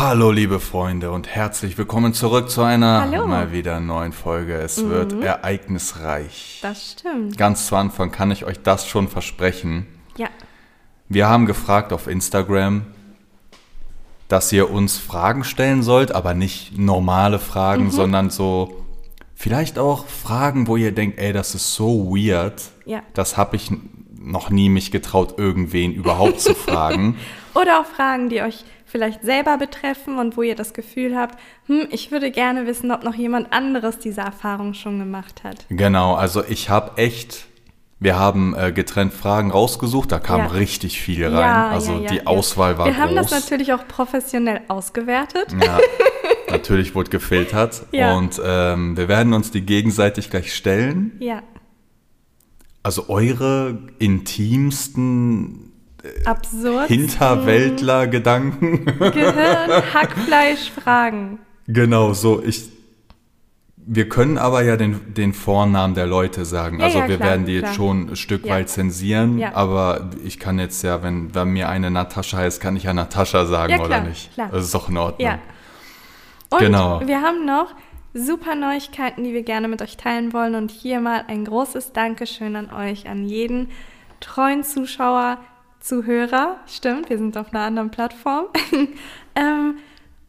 Hallo liebe Freunde und herzlich willkommen zurück zu einer Hallo. mal wieder neuen Folge. Es wird ereignisreich. Das stimmt. Ganz zu Anfang kann ich euch das schon versprechen. Ja. Wir haben gefragt auf Instagram, dass ihr uns Fragen stellen sollt, aber nicht normale Fragen, Mhm. sondern so vielleicht auch Fragen, wo ihr denkt, ey, das ist so weird. Ja. Das habe ich noch nie mich getraut, irgendwen überhaupt zu fragen. Oder auch Fragen, die euch vielleicht selber betreffen und wo ihr das Gefühl habt, hm, ich würde gerne wissen, ob noch jemand anderes diese Erfahrung schon gemacht hat. Genau, also ich habe echt, wir haben äh, getrennt Fragen rausgesucht, da kam Ja. richtig viel rein. Ja, also ja, die. Auswahl war Wir groß. haben das natürlich auch professionell ausgewertet. ja, natürlich wurde gefiltert und ähm, wir werden uns die gegenseitig gleich stellen. Ja. Also eure intimsten Absurd. Hinterwäldler-Gedanken. Gehirn, Hackfleisch, Fragen. genau, so ich. Wir können aber ja den, den Vornamen der Leute sagen. Ja, also ja, wir klar, werden die jetzt klar. schon ein Stück Ja. weit zensieren, aber ich kann jetzt ja, wenn, wenn mir eine Natascha heißt, kann ich ja Natascha sagen Ja, oder klar, nicht. klar. Das ist doch in Ordnung. Ja. Und Genau. wir haben noch super Neuigkeiten, die wir gerne mit euch teilen wollen. Und hier mal ein großes Dankeschön an euch, an jeden treuen Zuschauer, Zuhörer. Stimmt, wir sind auf einer anderen Plattform. ähm,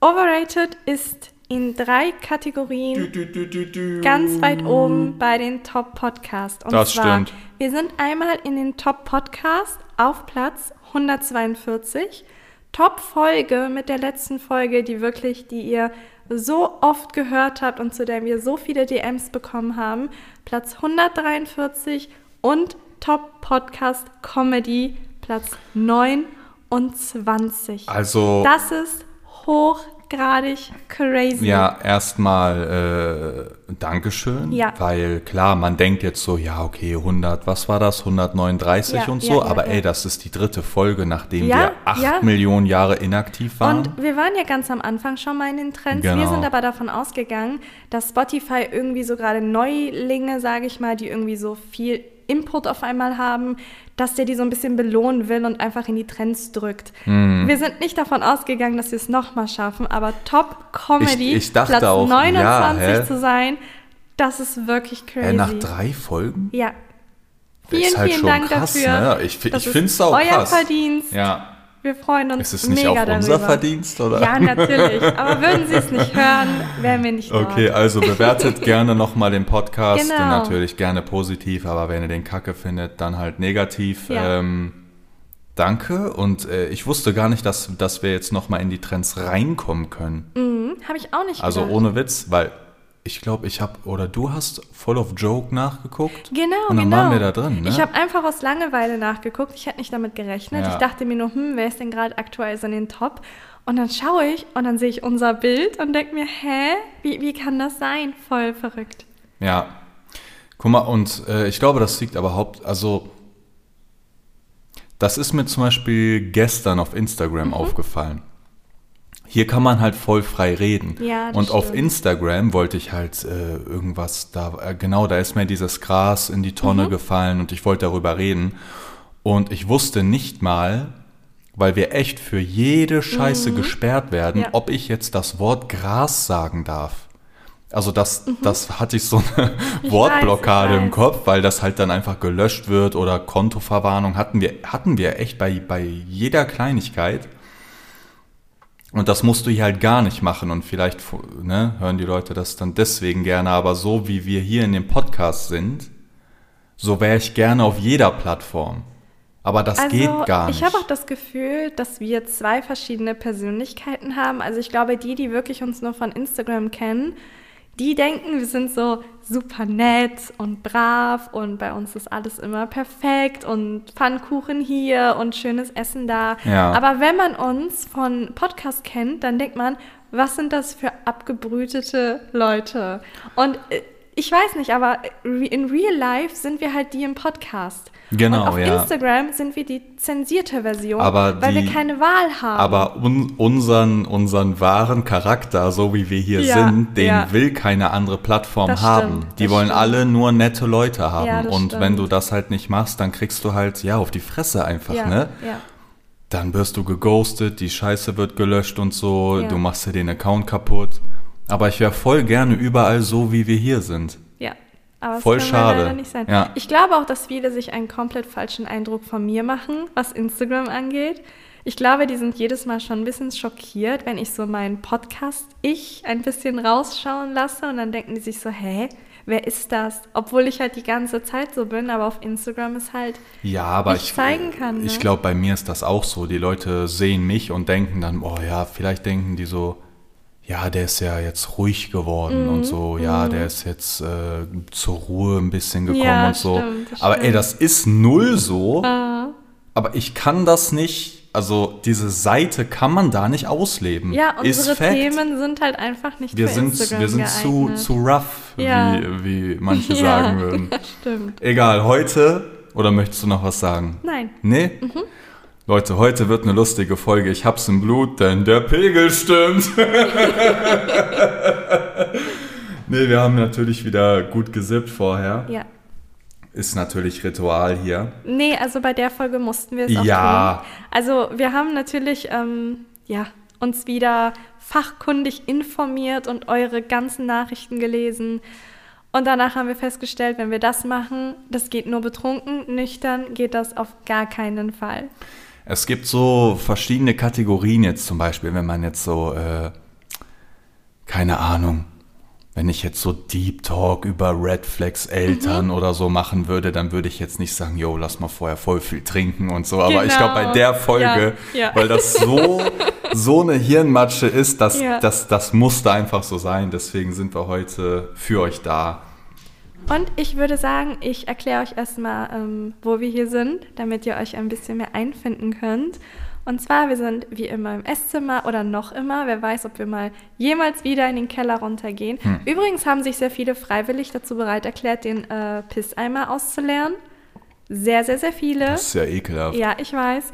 Overrated ist in drei Kategorien Du, du, du, du. ganz weit oben bei den Top Podcast. Und Das zwar, stimmt. wir sind einmal in den Top Podcast auf Platz 142. Top Folge mit der letzten Folge, die wirklich, die ihr so oft gehört habt und zu der wir so viele DMs bekommen haben. Platz 143 und Top Podcast Comedy Platz 29. Also, Das ist hochgradig crazy. ja, erstmal äh, Dankeschön, Ja. weil klar, man denkt jetzt so, ja, okay, 100, was war das, 139 Ja, und so, ja, aber ey, das ist die dritte Folge, nachdem wir acht ja. Millionen Jahre inaktiv waren. Und wir waren ja ganz am Anfang schon mal in den Trends. Genau. Wir sind aber davon ausgegangen, dass Spotify irgendwie so gerade Neulinge, sage ich mal, die irgendwie so viel Input auf einmal haben, dass der die so ein bisschen belohnen will und einfach in die Trends drückt. Mhm. Wir sind nicht davon ausgegangen, dass wir es nochmal schaffen, aber Top Comedy, Ich- ich dachte Platz auch, ja, 29 hä? zu sein, das ist wirklich crazy. äh, nach drei Folgen? ja. Vielen, halt vielen Dank krass, dafür. ne? Ich ich ist find's auch euer krass. Verdienst. Ja. Wir freuen uns Ist es nicht mega auch unser darüber. Verdienst, oder? Ja, natürlich. Aber würden Sie es nicht hören, wären wir nicht dort. Okay, also bewertet gerne nochmal den Podcast. Genau. Natürlich gerne positiv, aber wenn ihr den Kacke findet, dann halt negativ. Ja. Ähm, danke. Und äh, ich wusste gar nicht, dass, dass wir jetzt nochmal in die Trends reinkommen können. Mhm, Habe ich auch nicht Also gedacht. ohne Witz, weil ich glaube, ich habe, oder du hast Full of Joke nachgeguckt. Genau, Und dann genau. waren wir da drin, ne? Ich habe einfach aus Langeweile nachgeguckt. Ich hätte nicht damit gerechnet. Ja. Ich dachte mir nur, hm, wer ist denn gerade aktuell so in den Top? Und dann schaue ich und dann sehe ich unser Bild und denke mir, hä, wie, wie kann das sein? Voll verrückt. Ja. Guck mal, und äh, ich glaube, das liegt aber haupt, also das ist mir zum Beispiel gestern auf Instagram Mhm. aufgefallen. Hier kann man halt voll frei reden. Ja, das und auf stimmt. Instagram wollte ich halt äh, irgendwas da, äh, genau, da ist mir dieses Gras in die Tonne Mhm. gefallen und ich wollte darüber reden. Und ich wusste nicht mal, weil wir echt für jede Scheiße gesperrt werden, Mhm. Ja. ob ich jetzt das Wort Gras sagen darf. Also das, Mhm. das hatte ich so eine Ich Wortblockade weiß, im. Kopf, weil das halt dann einfach gelöscht wird oder Kontoverwarnung hatten wir, hatten wir echt bei, bei jeder Kleinigkeit. Und das musst du hier halt gar nicht machen und vielleicht ne, hören die Leute das dann deswegen gerne, aber so wie wir hier in dem Podcast sind, so wäre ich gerne auf jeder Plattform. Aber das also, geht gar nicht. ich habe auch das Gefühl, dass wir zwei verschiedene Persönlichkeiten haben. Also ich glaube, die, die wirklich uns nur von Instagram kennen, die denken, wir sind so super nett und brav und bei uns ist alles immer perfekt und Pfannkuchen hier und schönes Essen da. Ja. Aber wenn man uns von Podcast kennt, dann denkt man, was sind das für abgebrütete Leute? Und äh, ich weiß nicht, aber in real life sind wir halt die im Podcast. Genau, und auf ja. Instagram sind wir die zensierte Version, Aber weil die- wir keine Wahl haben. Aber un, unseren, unseren wahren Charakter, so wie wir hier Ja, sind, den ja. will keine andere Plattform Das haben. stimmt, die wollen stimmt. alle nur nette Leute haben. Ja, Und wenn stimmt. du das halt nicht machst, dann kriegst du halt, ja, auf die Fresse einfach, ne? ja. dann wirst du geghostet, die Scheiße wird gelöscht und so, Ja. du machst dir den Account kaputt. Aber ich wäre voll gerne überall so, wie wir hier sind. Ja. Aber das Voll kann schade. leider nicht sein. Ja. Ich glaube auch, dass viele sich einen komplett falschen Eindruck von mir machen, was Instagram angeht. Ich glaube, die sind jedes Mal schon ein bisschen schockiert, wenn ich so meinen Podcast-Ich ein bisschen rausschauen lasse und dann denken die sich so, hä, wer ist das? Obwohl ich halt die ganze Zeit so bin, aber auf Instagram ist halt, Ja, aber nicht ich, zeigen kann, ich ne? glaube, bei mir ist das auch so. Die Leute sehen mich und denken dann, oh ja, vielleicht denken die so, ja, der ist ja jetzt ruhig geworden Mhm, und so, ja, der ist jetzt äh, zur Ruhe ein bisschen gekommen Ja, und so. stimmt, aber ey, stimmt. das ist null so. äh, Aber ich kann das nicht, also diese Seite kann man da nicht ausleben. ja, unsere. Themen sind halt einfach nicht wir für sind, Instagram wir sind zu, geeignet. zu rough, Ja. wie, wie manche sagen würden. stimmt. Egal, heute, oder möchtest du noch was sagen? Nein. Nee? Leute, heute wird eine lustige Folge. Ich hab's im Blut, denn der Pegel stimmt. nee, wir haben natürlich wieder gut gesippt vorher. Ja. Ist natürlich Ritual hier. Nee, also bei der Folge mussten wir es auch Ja. tun. Also wir haben natürlich ähm, ja, uns wieder fachkundig informiert und eure ganzen Nachrichten gelesen. Und danach haben wir festgestellt, wenn wir das machen, das geht nur betrunken, nüchtern geht das auf gar keinen Fall. Es gibt so verschiedene Kategorien jetzt zum Beispiel, wenn man jetzt so, äh, keine Ahnung, wenn ich jetzt so Deep Talk über Red Flags Eltern Mhm. oder so machen würde, dann würde ich jetzt nicht sagen, yo, lass mal vorher voll viel trinken und so. Aber ich glaube, bei Genau. der Folge, Ja, ja. weil das so, so eine Hirnmatsche ist, das, Ja. das, das musste einfach so sein. Deswegen sind wir heute für euch da. Und ich würde sagen, ich erkläre euch erstmal, ähm, wo wir hier sind, damit ihr euch ein bisschen mehr einfinden könnt. Und zwar, wir sind wie immer im Esszimmer oder noch immer. Wer weiß, ob wir mal jemals wieder in den Keller runtergehen. Übrigens haben sich sehr viele freiwillig dazu bereit erklärt, den äh, Pisseimer auszuleeren. Sehr, sehr, sehr viele. Das ist ja ekelhaft. Ja, ich weiß.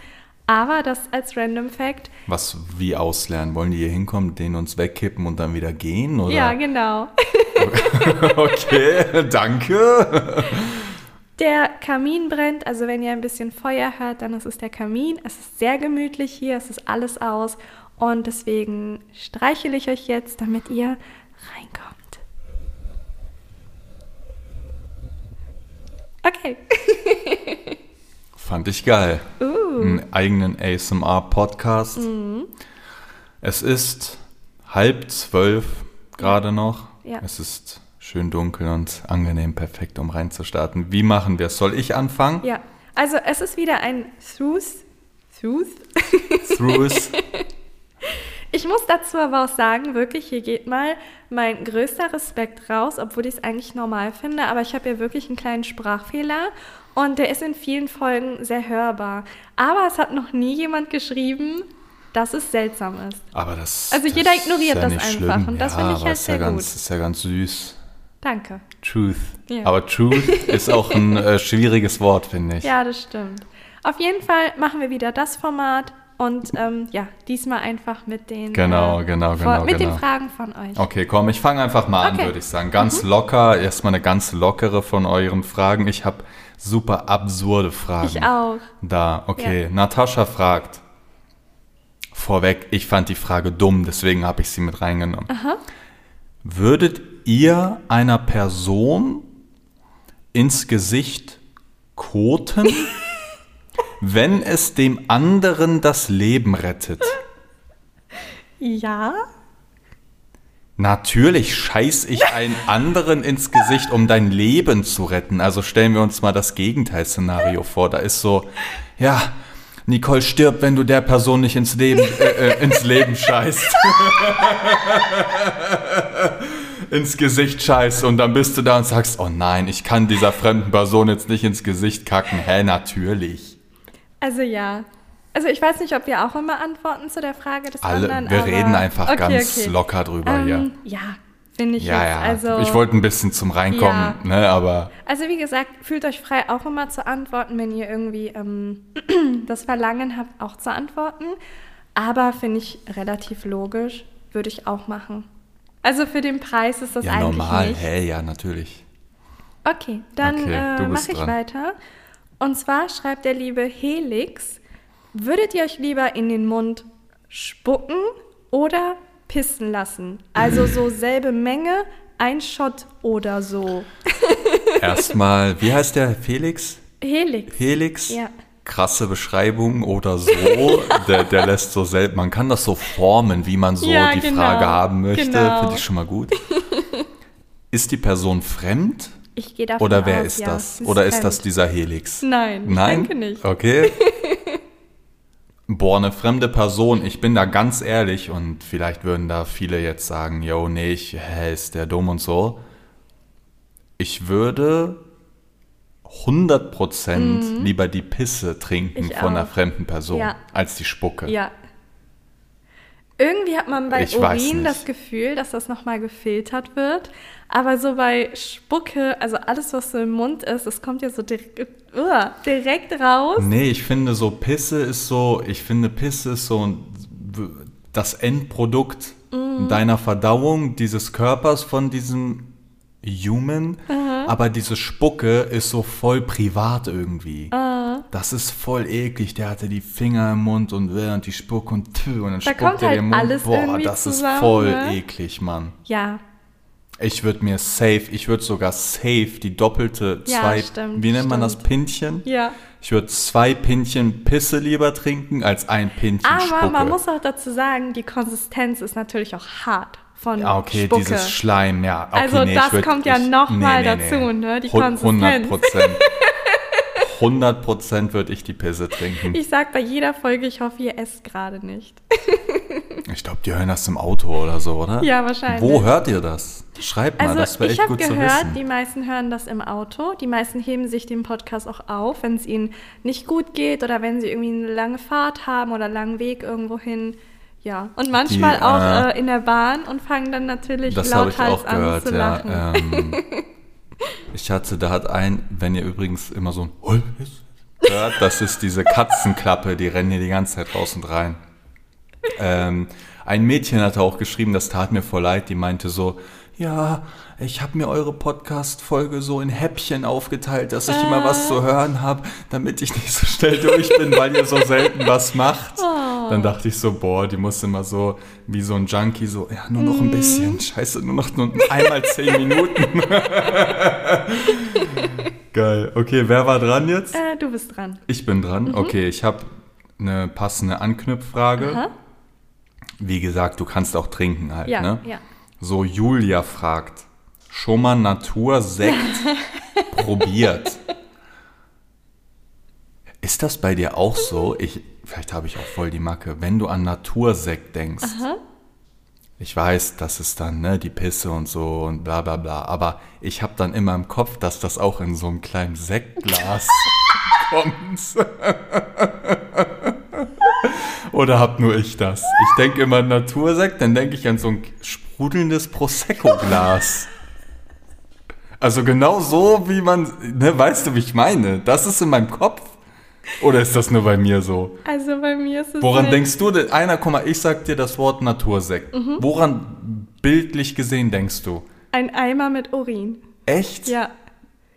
Aber das als Random Fact. Was, wie auslernen? Wollen die hier hinkommen, den uns wegkippen und dann wieder gehen? Oder? Ja, genau. Okay, danke. Der Kamin brennt, also wenn ihr ein bisschen Feuer hört, dann ist es der Kamin. Es ist sehr gemütlich hier, es ist alles aus und deswegen streichele ich euch jetzt, damit ihr reinkommt. Okay. Fand ich geil. Uh, Einen eigenen ASMR-Podcast. Mhm. Es ist halb zwölf gerade noch. Ja. Es ist schön dunkel und angenehm, perfekt, um reinzustarten. Wie machen wir es? Soll ich anfangen? ja, also es ist wieder ein Truth. Truth? Throughs. Ich muss dazu aber auch sagen, wirklich, hier geht mal mein größter Respekt raus, obwohl ich es eigentlich normal finde. Aber ich habe ja wirklich einen kleinen Sprachfehler und der ist in vielen Folgen sehr hörbar. Aber es hat noch nie jemand geschrieben, dass es seltsam ist. Aber das. Also das jeder ist ignoriert ja das einfach schlimm. und das ja, finde ich halt ist ja sehr ganz, gut. ist ja ganz süß. Danke. Truth. Ja. Aber Truth ist auch ein äh, schwieriges Wort, finde ich. Ja, das stimmt. Auf jeden Fall machen wir wieder das Format und ähm, ja, diesmal einfach mit den, Genau, genau, vor- genau, mit genau. den Fragen von euch. Okay, komm, ich fange einfach mal an, Okay. Mhm. würde ich sagen. Ganz locker, erstmal eine ganz lockere von euren Fragen. Ich habe super absurde Fragen. Ich auch. Da, okay. Natascha fragt. Vorweg, ich fand die Frage dumm, deswegen habe ich sie mit reingenommen. Würdet ihr einer Person ins Gesicht koten, wenn es dem anderen das Leben rettet? Ja. Natürlich scheiß ich einen anderen ins Gesicht, um dein Leben zu retten. Also stellen wir uns mal das Gegenteilszenario vor. Da ist so, ja, Nicole stirbt, wenn du der Person nicht ins Leben, äh, äh, ins Leben scheißt. ins Gesicht scheißt und dann bist du da und sagst, oh nein, ich kann dieser fremden Person jetzt nicht ins Gesicht kacken. Hä, natürlich. Also ja. Also ich weiß nicht, ob wir auch immer antworten zu der Frage des Alle, anderen. wir reden einfach okay, ganz okay. locker drüber Ähm, hier. Ja, finde ich Ja, jetzt. ja. Also, ich wollte ein bisschen zum Reinkommen, Ja. ne, aber also wie gesagt, fühlt euch frei, auch immer zu antworten, wenn ihr irgendwie ähm, das Verlangen habt, auch zu antworten. Aber finde ich relativ logisch, würde ich auch machen. Also für den Preis ist das ja, eigentlich normal. nicht. Hä, ja, natürlich. Okay, dann Okay, äh, mache ich weiter. Und zwar schreibt der liebe Helix, Würdet ihr euch lieber in den Mund spucken oder pissen lassen? Also so selbe Menge, ein Shot oder so. Erstmal, wie heißt der Felix? Helix. Helix? Ja. Krasse Beschreibung oder so. der, der lässt so selbst, man kann das so formen, wie man so Ja, die genau. Frage haben möchte. Genau. Finde ich schon mal gut. Ist die Person fremd? Ich gehe davon Oder wer aus, ist ja, das? Oder ist fremd. das dieser Helix? Nein, Nein? ich denke nicht. Okay. Boah, eine fremde Person, ich bin da ganz ehrlich und vielleicht würden da viele jetzt sagen, yo, nee, ich, hä, ist der dumm und so. Ich würde 100% lieber die Pisse trinken Mhm. Ich von einer auch. fremden Person Ja. als die Spucke. Ja. Irgendwie hat man bei Ich Urin das Gefühl, dass das nochmal gefiltert wird. Aber so bei Spucke, also alles, was so im Mund ist, das kommt ja so direkt, uah, direkt raus. Nee, ich finde so Pisse ist so, ich finde Pisse ist so das Endprodukt Mhm. deiner Verdauung, dieses Körpers von diesem Human, aber diese Spucke ist so voll privat irgendwie. Ah. Das ist voll eklig. Der hatte die Finger im Mund und während die Spucke und tü, und dann Da spuckt kommt er halt im Mund. alles Boah, das zusammen, ist voll ne? eklig, Mann. Ja, Ich würde mir safe, ich würde sogar safe die doppelte Ja, zwei, stimmt, wie nennt man das, stimmt. Pinchen? ja. Ich würde zwei Pinchen Pisse lieber trinken als ein Pinchen Aber Spucke. man muss auch dazu sagen, die Konsistenz ist natürlich auch hart von ja, okay, Spucke. dieses Schleim, ja. Okay, Also nee, das ich würd, kommt ja ich, noch mal dazu, ne, die Hun- Konsistenz. 100 Prozent. 100 Prozent würde ich die Pisse trinken. Ich sag bei jeder Folge, ich hoffe, ihr esst gerade nicht. Ich glaube, die hören das im Auto oder so, oder? Ja, wahrscheinlich. Wo hört ihr das? Schreibt mal, Also das wäre ich echt habe gut zu gehört, wissen. die meisten hören das im Auto. Die meisten heben sich den Podcast auch auf, wenn es ihnen nicht gut geht oder wenn sie irgendwie eine lange Fahrt haben oder einen langen Weg irgendwo hin. Ja, und manchmal Die, auch äh, äh, in der Bahn und fangen dann natürlich Das habe ich auch an gehört, zu ja. lachen. Ähm, ich hatte, da hat ein, wenn ihr übrigens immer so ein hört, das ist diese Katzenklappe, die rennen hier die ganze Zeit raus und rein. Ähm, ein Mädchen hatte auch geschrieben, das tat mir voll leid, die meinte so, ja, ich habe mir eure Podcast-Folge so in Häppchen aufgeteilt, dass ich immer was zu hören habe, damit ich nicht so schnell durch bin, weil ihr so selten was macht. Dann dachte ich so, boah, die muss immer so wie so ein Junkie so, ja, nur noch ein bisschen, scheiße, nur noch nur einmal zehn Minuten. Geil. Okay, wer war dran jetzt? Äh, du bist dran. Ich bin dran. Okay, ich habe eine passende Anknüpffrage. Aha. Wie gesagt, du kannst auch trinken halt, Ja, ne? ja. So, Julia fragt, schon mal Natursekt probiert? Ist das bei dir auch so? Ich, vielleicht habe ich auch voll die Macke. Wenn du an Natursekt denkst, ich weiß, das ist dann ne, die Pisse und so und bla bla bla, aber ich habe dann immer im Kopf, dass das auch in so einem kleinen Sektglas kommt. Oder hab nur ich das? Ich denke immer an Natursekt, dann denke ich an so ein sprudelndes Prosecco-Glas. Also genau so, wie man, ne, weißt du, wie ich meine? Das ist in meinem Kopf. Oder ist das nur bei mir so? Also bei mir ist es. Woran nicht- denkst du? denn? Einer, guck mal, ich sag dir das Wort Natursekt. Mhm. Woran bildlich gesehen denkst du? Ein Eimer mit Urin. Echt? Ja.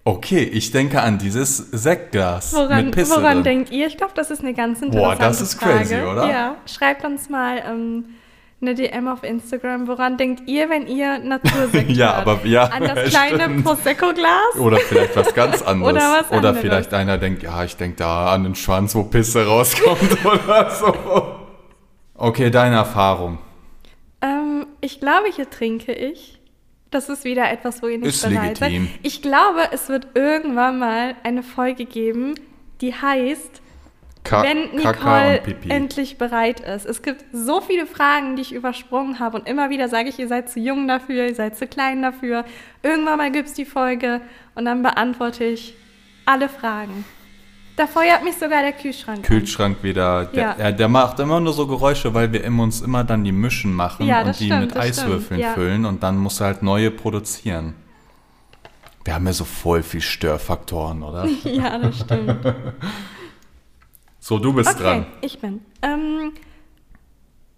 Okay, ich denke an dieses Sektglas Woran, mit Pisse woran drin. denkt ihr? Ich glaube, das ist eine ganz Boah, interessante das ist Frage. crazy, oder? Ja. Schreibt uns mal ähm, eine DM auf Instagram. Woran denkt ihr, wenn ihr Natursekt Ja, aber- ja, An das kleine. Prosecco-Glas? Oder vielleicht was ganz anderes. Oder was Oder anderes. vielleicht einer denkt, ja, ich denke da an den Schwanz, wo Pisse rauskommt oder so. Okay, deine Erfahrung. Ähm, ich glaube, hier trinke ich. Das ist wieder etwas, wo ihr nicht Ist bereit legitim. seid. Ich glaube, es wird irgendwann mal eine Folge geben, die heißt Ka wenn Nicole endlich bereit ist. Es gibt so viele Fragen, die ich übersprungen habe und immer wieder sage ich, ihr seid zu jung dafür, ihr seid zu klein dafür. Irgendwann mal gibt es die Folge und dann beantworte ich alle Fragen. Da feuert mich sogar der Kühlschrank. an. Kühlschrank wieder. Der, Ja. der, der macht immer nur so Geräusche, weil wir uns immer dann die Mischen machen Ja, und die stimmt, mit Eiswürfeln ja. füllen und dann muss er halt neue produzieren. Wir haben ja so voll viel Störfaktoren, oder? Ja, das stimmt. So, du bist Okay, dran. ich bin. Ähm,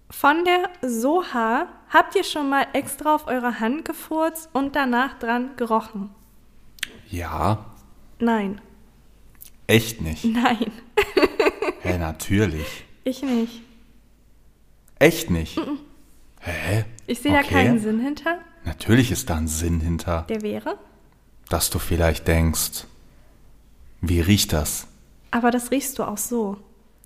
von der Soha, habt ihr schon mal extra auf eure Hand gefurzt und danach dran gerochen? Ja, Nein, echt nicht. nein. Hä, natürlich. Ich nicht. Echt nicht? Hä? Ich sehe da Okay. keinen Sinn hinter. Natürlich ist da ein Sinn hinter, Der wäre. dass du vielleicht denkst, wie riecht das? Aber das riechst du auch so.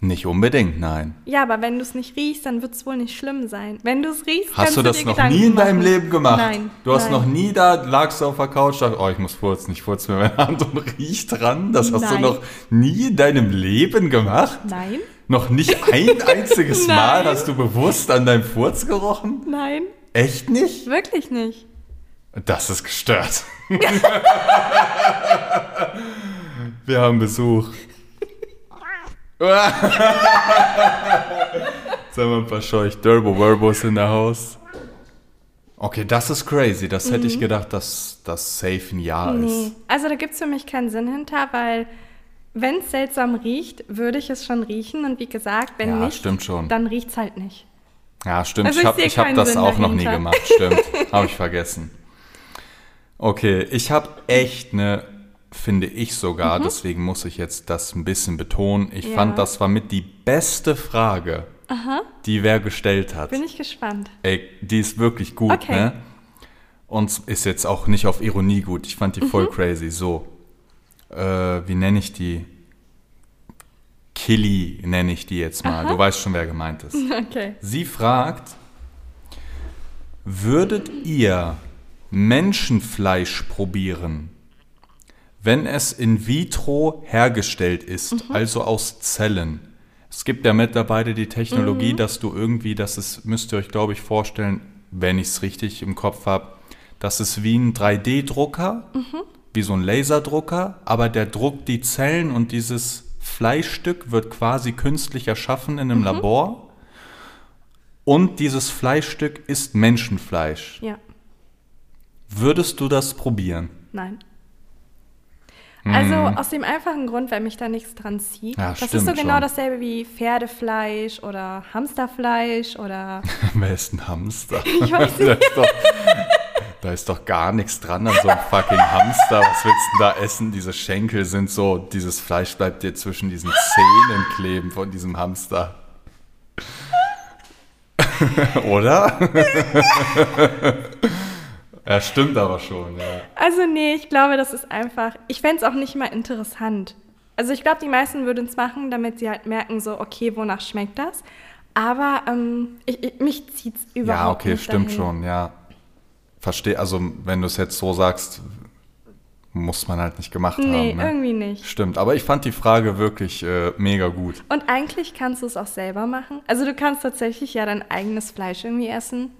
Nicht unbedingt, nein. Ja, aber wenn du es nicht riechst, dann wird es wohl nicht schlimm sein. Wenn du es riechst, Hast du das noch Gedanken nie in deinem machen. Leben gemacht? Nein. Du hast nein. noch nie da, lagst du auf der Couch, dachte, oh, ich muss furzen, ich furze mir meine Hand und riech dran. Das hast Nein. du noch nie in deinem Leben gemacht? Nein, Noch nicht ein einziges Mal hast du bewusst an deinem Furz gerochen? nein, Echt nicht? wirklich nicht. Das ist gestört. Wir haben Besuch. Sagen wir ein paar Scheuch Turbo Verbos in der Haus. Okay, das ist crazy. Das hätte ich gedacht, dass das safe ein Jahr Mhm. Nee. ist. Also da gibt es für mich keinen Sinn hinter, weil wenn es seltsam riecht, würde ich es schon riechen. Und wie gesagt, wenn Ja, nicht, stimmt schon. dann riecht es halt nicht. Ja, stimmt. Also ich habe hab das Sinn auch noch nie dahinter. gemacht. Stimmt. habe ich vergessen. Okay, ich habe echt eine, finde ich sogar, deswegen muss ich jetzt das ein bisschen betonen. Ich Mhm. Ja. fand, das war mit die beste Frage, die wer gestellt hat. Bin ich gespannt. Ey, die ist wirklich gut, Okay. ne? Und ist jetzt auch nicht auf Ironie gut. Ich fand die Mhm. voll crazy. So, äh, wie nenne ich die? Killy nenne ich die jetzt mal. Du weißt schon, wer gemeint ist. Okay. Sie fragt, würdet ihr Menschenfleisch probieren, wenn es in vitro hergestellt ist, also aus Zellen? Es gibt ja mittlerweile die Technologie, dass du irgendwie, das ist, müsst ihr euch glaube ich vorstellen, wenn ich es richtig im Kopf habe, das ist wie ein 3D-Drucker, wie so ein Laserdrucker, aber der druckt die Zellen und dieses Fleischstück wird quasi künstlich erschaffen in einem Labor. Und dieses Fleischstück ist Menschenfleisch. Ja. Würdest du das probieren? Nein. Also aus dem einfachen Grund, weil mich da nichts dran zieht. Mhm. Ja, das ist so genau schon. dasselbe wie Pferdefleisch oder Hamsterfleisch oder Wer ist ein Hamster? Ich weiß da, ist doch, da ist doch gar nichts dran an so einem fucking Hamster. Was willst du denn da essen? Diese Schenkel sind so, dieses Fleisch bleibt dir zwischen diesen Zähnen kleben von diesem Hamster. Oder? Ja, stimmt aber schon, ja. Also nee, ich glaube, das ist einfach. Ich fände es auch nicht mal interessant. Also ich glaube, die meisten würden es machen, damit sie halt merken, so, okay, wonach schmeckt das? Aber ähm, ich, ich, mich zieht es überhaupt Ja, okay, nicht stimmt dahin. schon, ja. Verstehe, also wenn du es jetzt so sagst, muss man halt nicht gemacht Nee, haben. Ne? irgendwie nicht. Stimmt, aber ich fand die Frage wirklich äh, mega gut. Und eigentlich kannst du es auch selber machen. Also du kannst tatsächlich ja dein eigenes Fleisch irgendwie essen.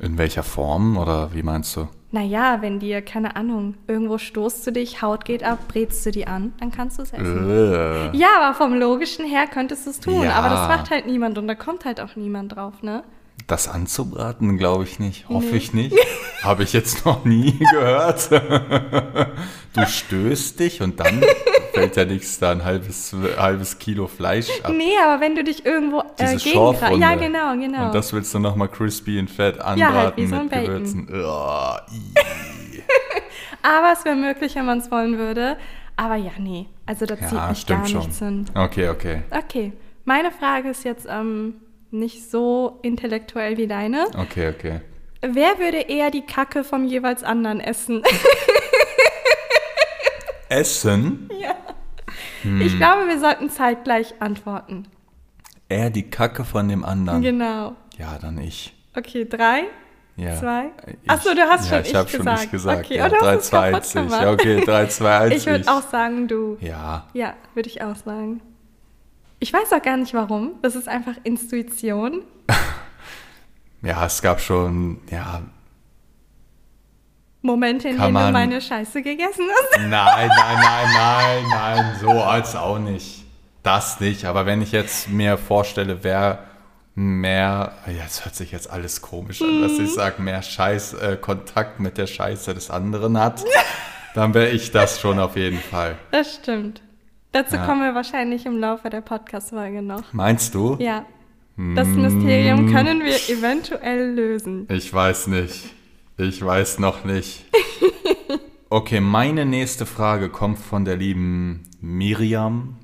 In welcher Form oder wie meinst du? Naja, wenn dir, keine Ahnung, irgendwo stoßt du dich, Haut geht ab, brätst du die an, dann kannst du es essen. Äh, Ja, aber vom Logischen her könntest du es tun. Ja. Aber das macht halt niemand und da kommt halt auch niemand drauf, ne? Das anzubraten, glaube ich nicht. Hoffe Nee. ich nicht. Habe ich jetzt noch nie gehört. du stößt dich und dann fällt ja nichts da ein halbes, halbes Kilo Fleisch ab. Nee, aber wenn du dich irgendwo äh, Diese gegen. Ja, genau, genau. Und das willst du nochmal crispy und fett anbraten Ja, halt wie so ein mit Bacon. Gewürzen. Oh, aber es wäre möglich, wenn man es wollen würde. Aber ja, nee. Also da zieht ja, mich stimmt gar schon. nichts hin. Okay, okay. Okay. Meine Frage ist jetzt ähm, nicht so intellektuell wie deine. Okay, okay. Wer würde eher die Kacke vom jeweils anderen essen? Essen? ja. Hm. Ich glaube, wir sollten zeitgleich antworten. Er die Kacke von dem anderen. Genau. Ja, dann ich. Okay, drei, Ja. zwei. Ich, Achso, du hast ja, schon ich ich habe schon ich gesagt. Okay, ja, du 3, hast es 2, kaputt 1 ich. gemacht. Ja, okay, 3, 2, 1 Ich würde auch sagen, du. Ja, Ja, würde ich auch sagen. Ich weiß auch gar nicht warum. Das ist einfach Intuition. ja, es gab schon, ja, Momente, in denen du man- meine Scheiße gegessen hast. Nein, nein, nein, nein, nein, so als auch nicht. Das nicht, aber wenn ich jetzt mir vorstelle, wer mehr, ja, es hört sich jetzt alles komisch an, dass ich sage, mehr Scheiß, äh, Kontakt mit der Scheiße des anderen hat, dann wäre ich das schon auf jeden Fall. Das stimmt. Dazu Ja. kommen wir wahrscheinlich im Laufe der Podcast-Folge noch. Meinst du? Ja. Das Mysterium können wir eventuell lösen. Ich weiß nicht. Ich weiß noch nicht. Okay, meine nächste Frage kommt von der lieben Miriam.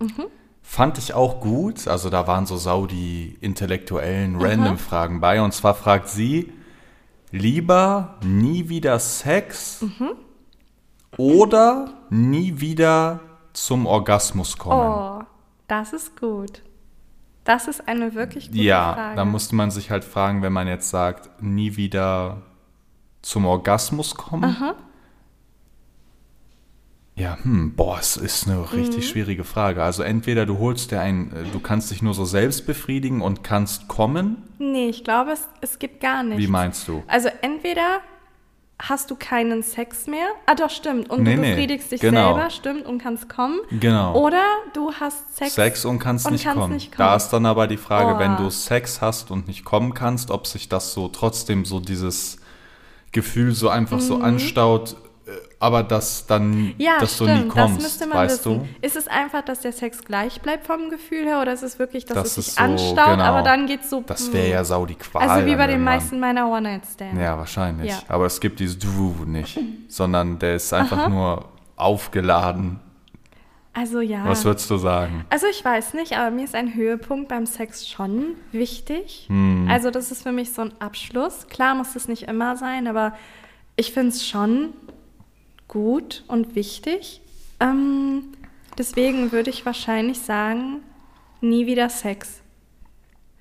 Fand ich auch gut. Also da waren so sau die intellektuellen Random-Fragen bei. Und zwar fragt sie, lieber nie wieder Sex oder nie wieder zum Orgasmus kommen? Oh, das ist gut. Das ist eine wirklich gute ja, Frage. da musste man sich halt fragen, wenn man jetzt sagt, nie wieder zum Orgasmus kommen. Ja, hm, boah, es ist eine richtig Mhm. schwierige Frage. Also entweder du holst dir ein, äh, du kannst dich nur so selbst befriedigen und kannst kommen. Nee, ich glaube, es, es gibt gar nichts. Wie meinst du? Also entweder hast du keinen Sex mehr. Ah, doch, stimmt. Und Nee, du nee, befriedigst dich genau. selber, stimmt, und kannst kommen. Genau. Oder du hast Sex. Sex und kannst, und nicht, kannst kommen. nicht kommen. Da ist dann aber die Frage, Oh. wenn du Sex hast und nicht kommen kannst, ob sich das so trotzdem so dieses Gefühl so einfach so anstaut, aber dass dann. Ja, dass stimmt, du nie kommst, das müsste man weißt wissen. du? Ist es einfach, dass der Sex gleich bleibt vom Gefühl her oder ist es wirklich, dass Das es sich so, anstaut, genau. aber dann geht's so. Das mm. wäre ja sau die Qual. Also wie bei den irgendwann. meisten meiner One-Night-Stands. Ja, wahrscheinlich. Ja. Aber es gibt dieses Du nicht, sondern der ist einfach nur aufgeladen. Also ja. Was würdest du sagen? Also ich weiß nicht, aber mir ist ein Höhepunkt beim Sex schon wichtig. Hm. Also das ist für mich so ein Abschluss. Klar muss es nicht immer sein, aber ich finde es schon gut und wichtig. Ähm, deswegen würde ich wahrscheinlich sagen, nie wieder Sex.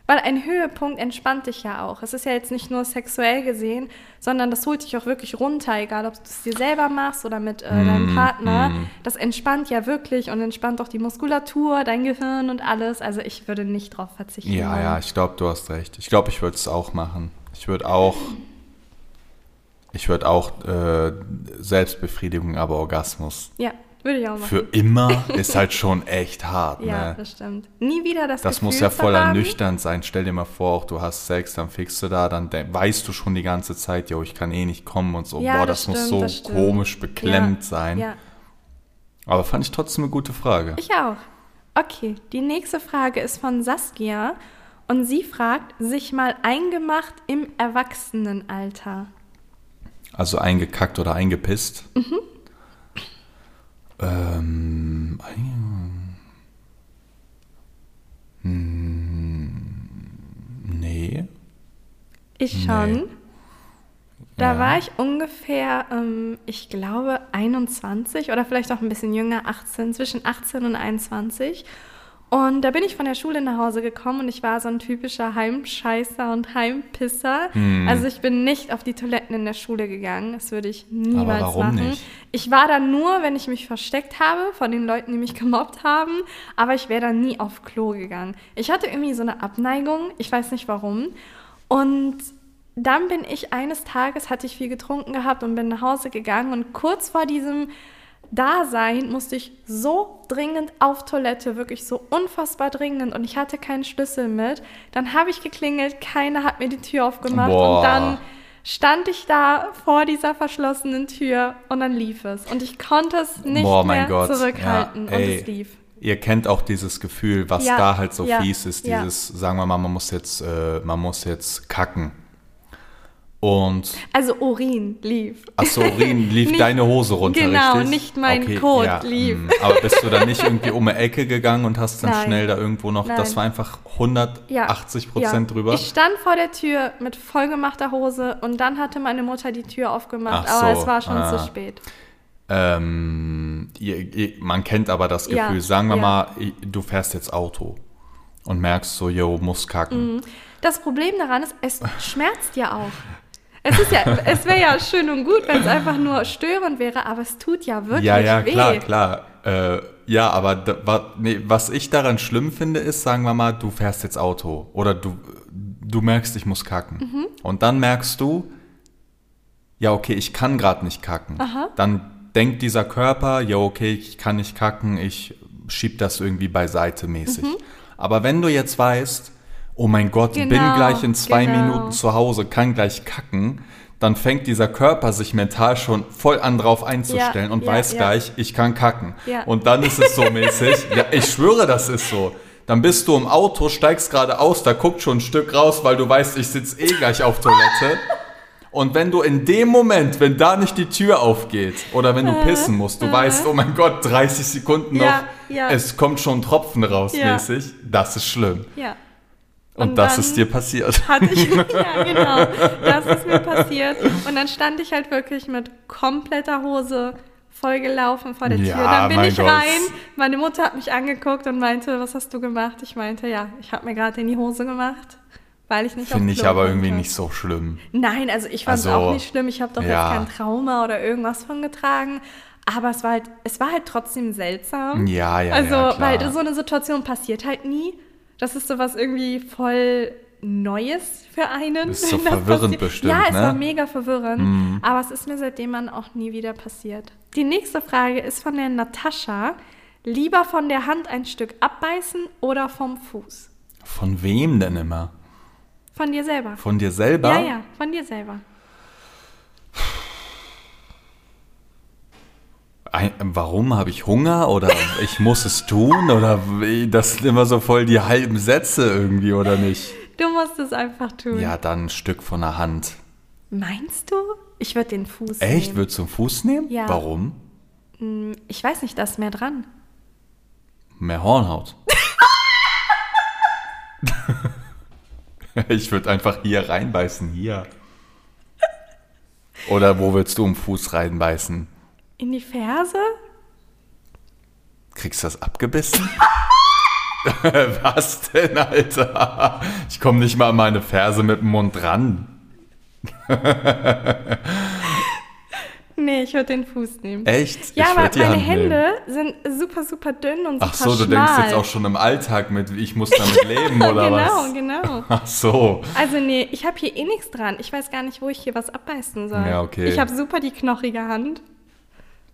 Weil ein Höhepunkt entspannt dich ja auch. Es ist ja jetzt nicht nur sexuell gesehen, sondern das holt dich auch wirklich runter, egal ob du es dir selber machst oder mit äh, deinem Mm, Partner. mm. Das entspannt ja wirklich und entspannt auch die Muskulatur, dein Gehirn und alles. Also ich würde nicht drauf verzichten. Ja, wollen. ja, ich glaube, du hast recht. Ich glaube, ich würde es auch machen. Ich würde auch, ich würde auch äh, Selbstbefriedigung, aber Orgasmus. Ja, würde ich auch machen. Für immer ist halt schon echt hart, ja, ne? das stimmt. Nie wieder das Das Gefühl muss ja voll ernüchternd sein. Stell dir mal vor, auch du hast Sex, dann fickst du da, dann weißt du schon die ganze Zeit, yo, ich kann eh nicht kommen und so. Ja, Boah, das das, muss stimmt, so das komisch beklemmt ja, sein. Ja, Aber fand ich trotzdem eine gute Frage. ich auch. Okay, die nächste Frage ist von Saskia und sie fragt, sich mal eingemacht im Erwachsenenalter. Also eingekackt oder eingepisst. Mhm. Ähm, Hm, nee. Ich Nee. schon. Da Ja. war ich ungefähr, ähm, ich glaube, 21 oder vielleicht auch ein bisschen jünger, 18, zwischen 18 und 21. Und da bin ich von der Schule nach Hause gekommen und ich war so ein typischer Heimscheißer und Heimpisser. Hm. Also ich bin nicht auf die Toiletten in der Schule gegangen. Das würde ich niemals warum machen. nicht? Ich war da nur, wenn ich mich versteckt habe von den Leuten, die mich gemobbt haben, aber ich wäre da nie auf Klo gegangen. Ich hatte irgendwie so eine Abneigung, ich weiß nicht warum. Und dann bin ich eines Tages, hatte ich viel getrunken gehabt und bin nach Hause gegangen und kurz vor diesem Dasein musste ich so dringend auf Toilette, wirklich so unfassbar dringend und ich hatte keinen Schlüssel mit. Dann habe ich geklingelt, keiner hat mir die Tür aufgemacht Boah. und dann stand ich da vor dieser verschlossenen Tür und dann lief es. Und ich konnte es nicht Boah, mein mehr Gott. zurückhalten Ja, und es lief. Ihr kennt auch dieses Gefühl, was Ja, da halt so ja, fies ist, ja. dieses, sagen wir mal, man muss jetzt, äh, man muss jetzt kacken. Und Also Urin lief. Achso, Urin lief Nicht- deine Hose runter, genau, richtig? nicht mein Kot lief. mm. Aber bist du dann nicht irgendwie um eine Ecke gegangen und hast dann Nein. schnell da irgendwo noch, das Nein. war einfach Ja, 180 Prozent ja. drüber? Ich stand vor der Tür mit vollgemachter Hose und dann hatte meine Mutter die Tür aufgemacht, Ach aber so, es war schon ah. zu spät. Ähm, ihr, ihr, man kennt aber das Ja, Gefühl, sagen wir ja. mal, du fährst jetzt Auto und merkst so, yo, muss kacken. Das Problem daran ist, es schmerzt ja auch. Es ist ja, es wäre ja schön und gut, wenn es einfach nur störend wäre, aber es tut ja wirklich Ja, ja, weh. klar, klar. Äh, ja, aber da, wa, nee, was ich daran schlimm finde, ist, sagen wir mal, du fährst jetzt Auto oder du, du merkst, ich muss kacken. Mhm. Und dann merkst du, ja, okay, ich kann gerade nicht kacken. Aha. Dann denkt dieser Körper, ja, okay, ich kann nicht kacken, ich schieb das irgendwie beiseite mäßig. Mhm. Aber wenn du jetzt weißt, oh mein Gott, bin Genau, gleich in zwei genau. Minuten zu Hause, kann gleich kacken, dann fängt dieser Körper sich mental schon voll an drauf einzustellen Ja, und ja, weiß ja. gleich, ich kann kacken. Ja. Und dann ist es so mäßig, ja, ich schwöre, das ist so. Dann bist du im Auto, steigst gerade aus, da guckt schon ein Stück raus, weil du weißt, ich sitze eh gleich auf Toilette. Und wenn du in dem Moment, wenn da nicht die Tür aufgeht oder wenn du pissen musst, du weißt, oh mein Gott, 30 Sekunden noch, Ja, ja. es kommt schon ein Tropfen raus Ja. mäßig, das ist schlimm. Und, Und das ist dir passiert. Hatte ich, ja genau, das ist mir passiert. Und dann stand ich halt wirklich mit kompletter Hose vollgelaufen vor der Tür. Ja, dann bin ich Gott. rein, meine Mutter hat mich angeguckt und meinte, was hast du gemacht? Ich meinte, ja, ich habe mir gerade in die Hose gemacht, weil ich nicht Finde ich aber irgendwie nicht so schlimm. Nein, also ich fand es Also, auch nicht schlimm. Ich habe doch ja. jetzt kein Trauma oder irgendwas von getragen. Aber es war halt, es war halt trotzdem seltsam. Ja, ja, Also, ja, weil so eine Situation passiert halt nie. Das ist sowas irgendwie voll Neues für einen. Ist so das verwirrend bestimmt, Ja, es ne? war mega verwirrend. Aber es ist mir seitdem dann auch nie wieder passiert. Die nächste Frage ist von der Natascha. Lieber von der Hand ein Stück abbeißen oder vom Fuß? Von wem denn immer? Von dir selber. Von dir selber? Ja, ja, von dir selber. Ein, warum habe ich Hunger oder ich muss es tun oder das sind immer so voll die halben Sätze irgendwie oder nicht? Du musst es einfach tun. Ja, dann ein Stück von der Hand. Meinst du? Ich würde den Fuß Echt? nehmen. Würdest du einen Fuß nehmen? Ja. Warum? Ich weiß nicht, da ist mehr dran. Mehr Hornhaut. ich würde einfach hier reinbeißen, hier. Oder wo willst du im Fuß reinbeißen? In die Ferse? Kriegst du das abgebissen? Was denn, Alter? Ich komme nicht mal an meine Ferse mit dem Mund ran. Nee, ich würde den Fuß nehmen. Echt? Ja, ich aber meine Hand nehmen. Hände sind super, super dünn und Ach super so, du schmal. denkst jetzt auch schon im Alltag mit, ich muss damit leben oder genau, was? genau. Ach so. Also nee, ich habe hier eh nichts dran. Ich weiß gar nicht, wo ich hier was abbeißen soll. Ja, okay. Ich habe super die knochige Hand.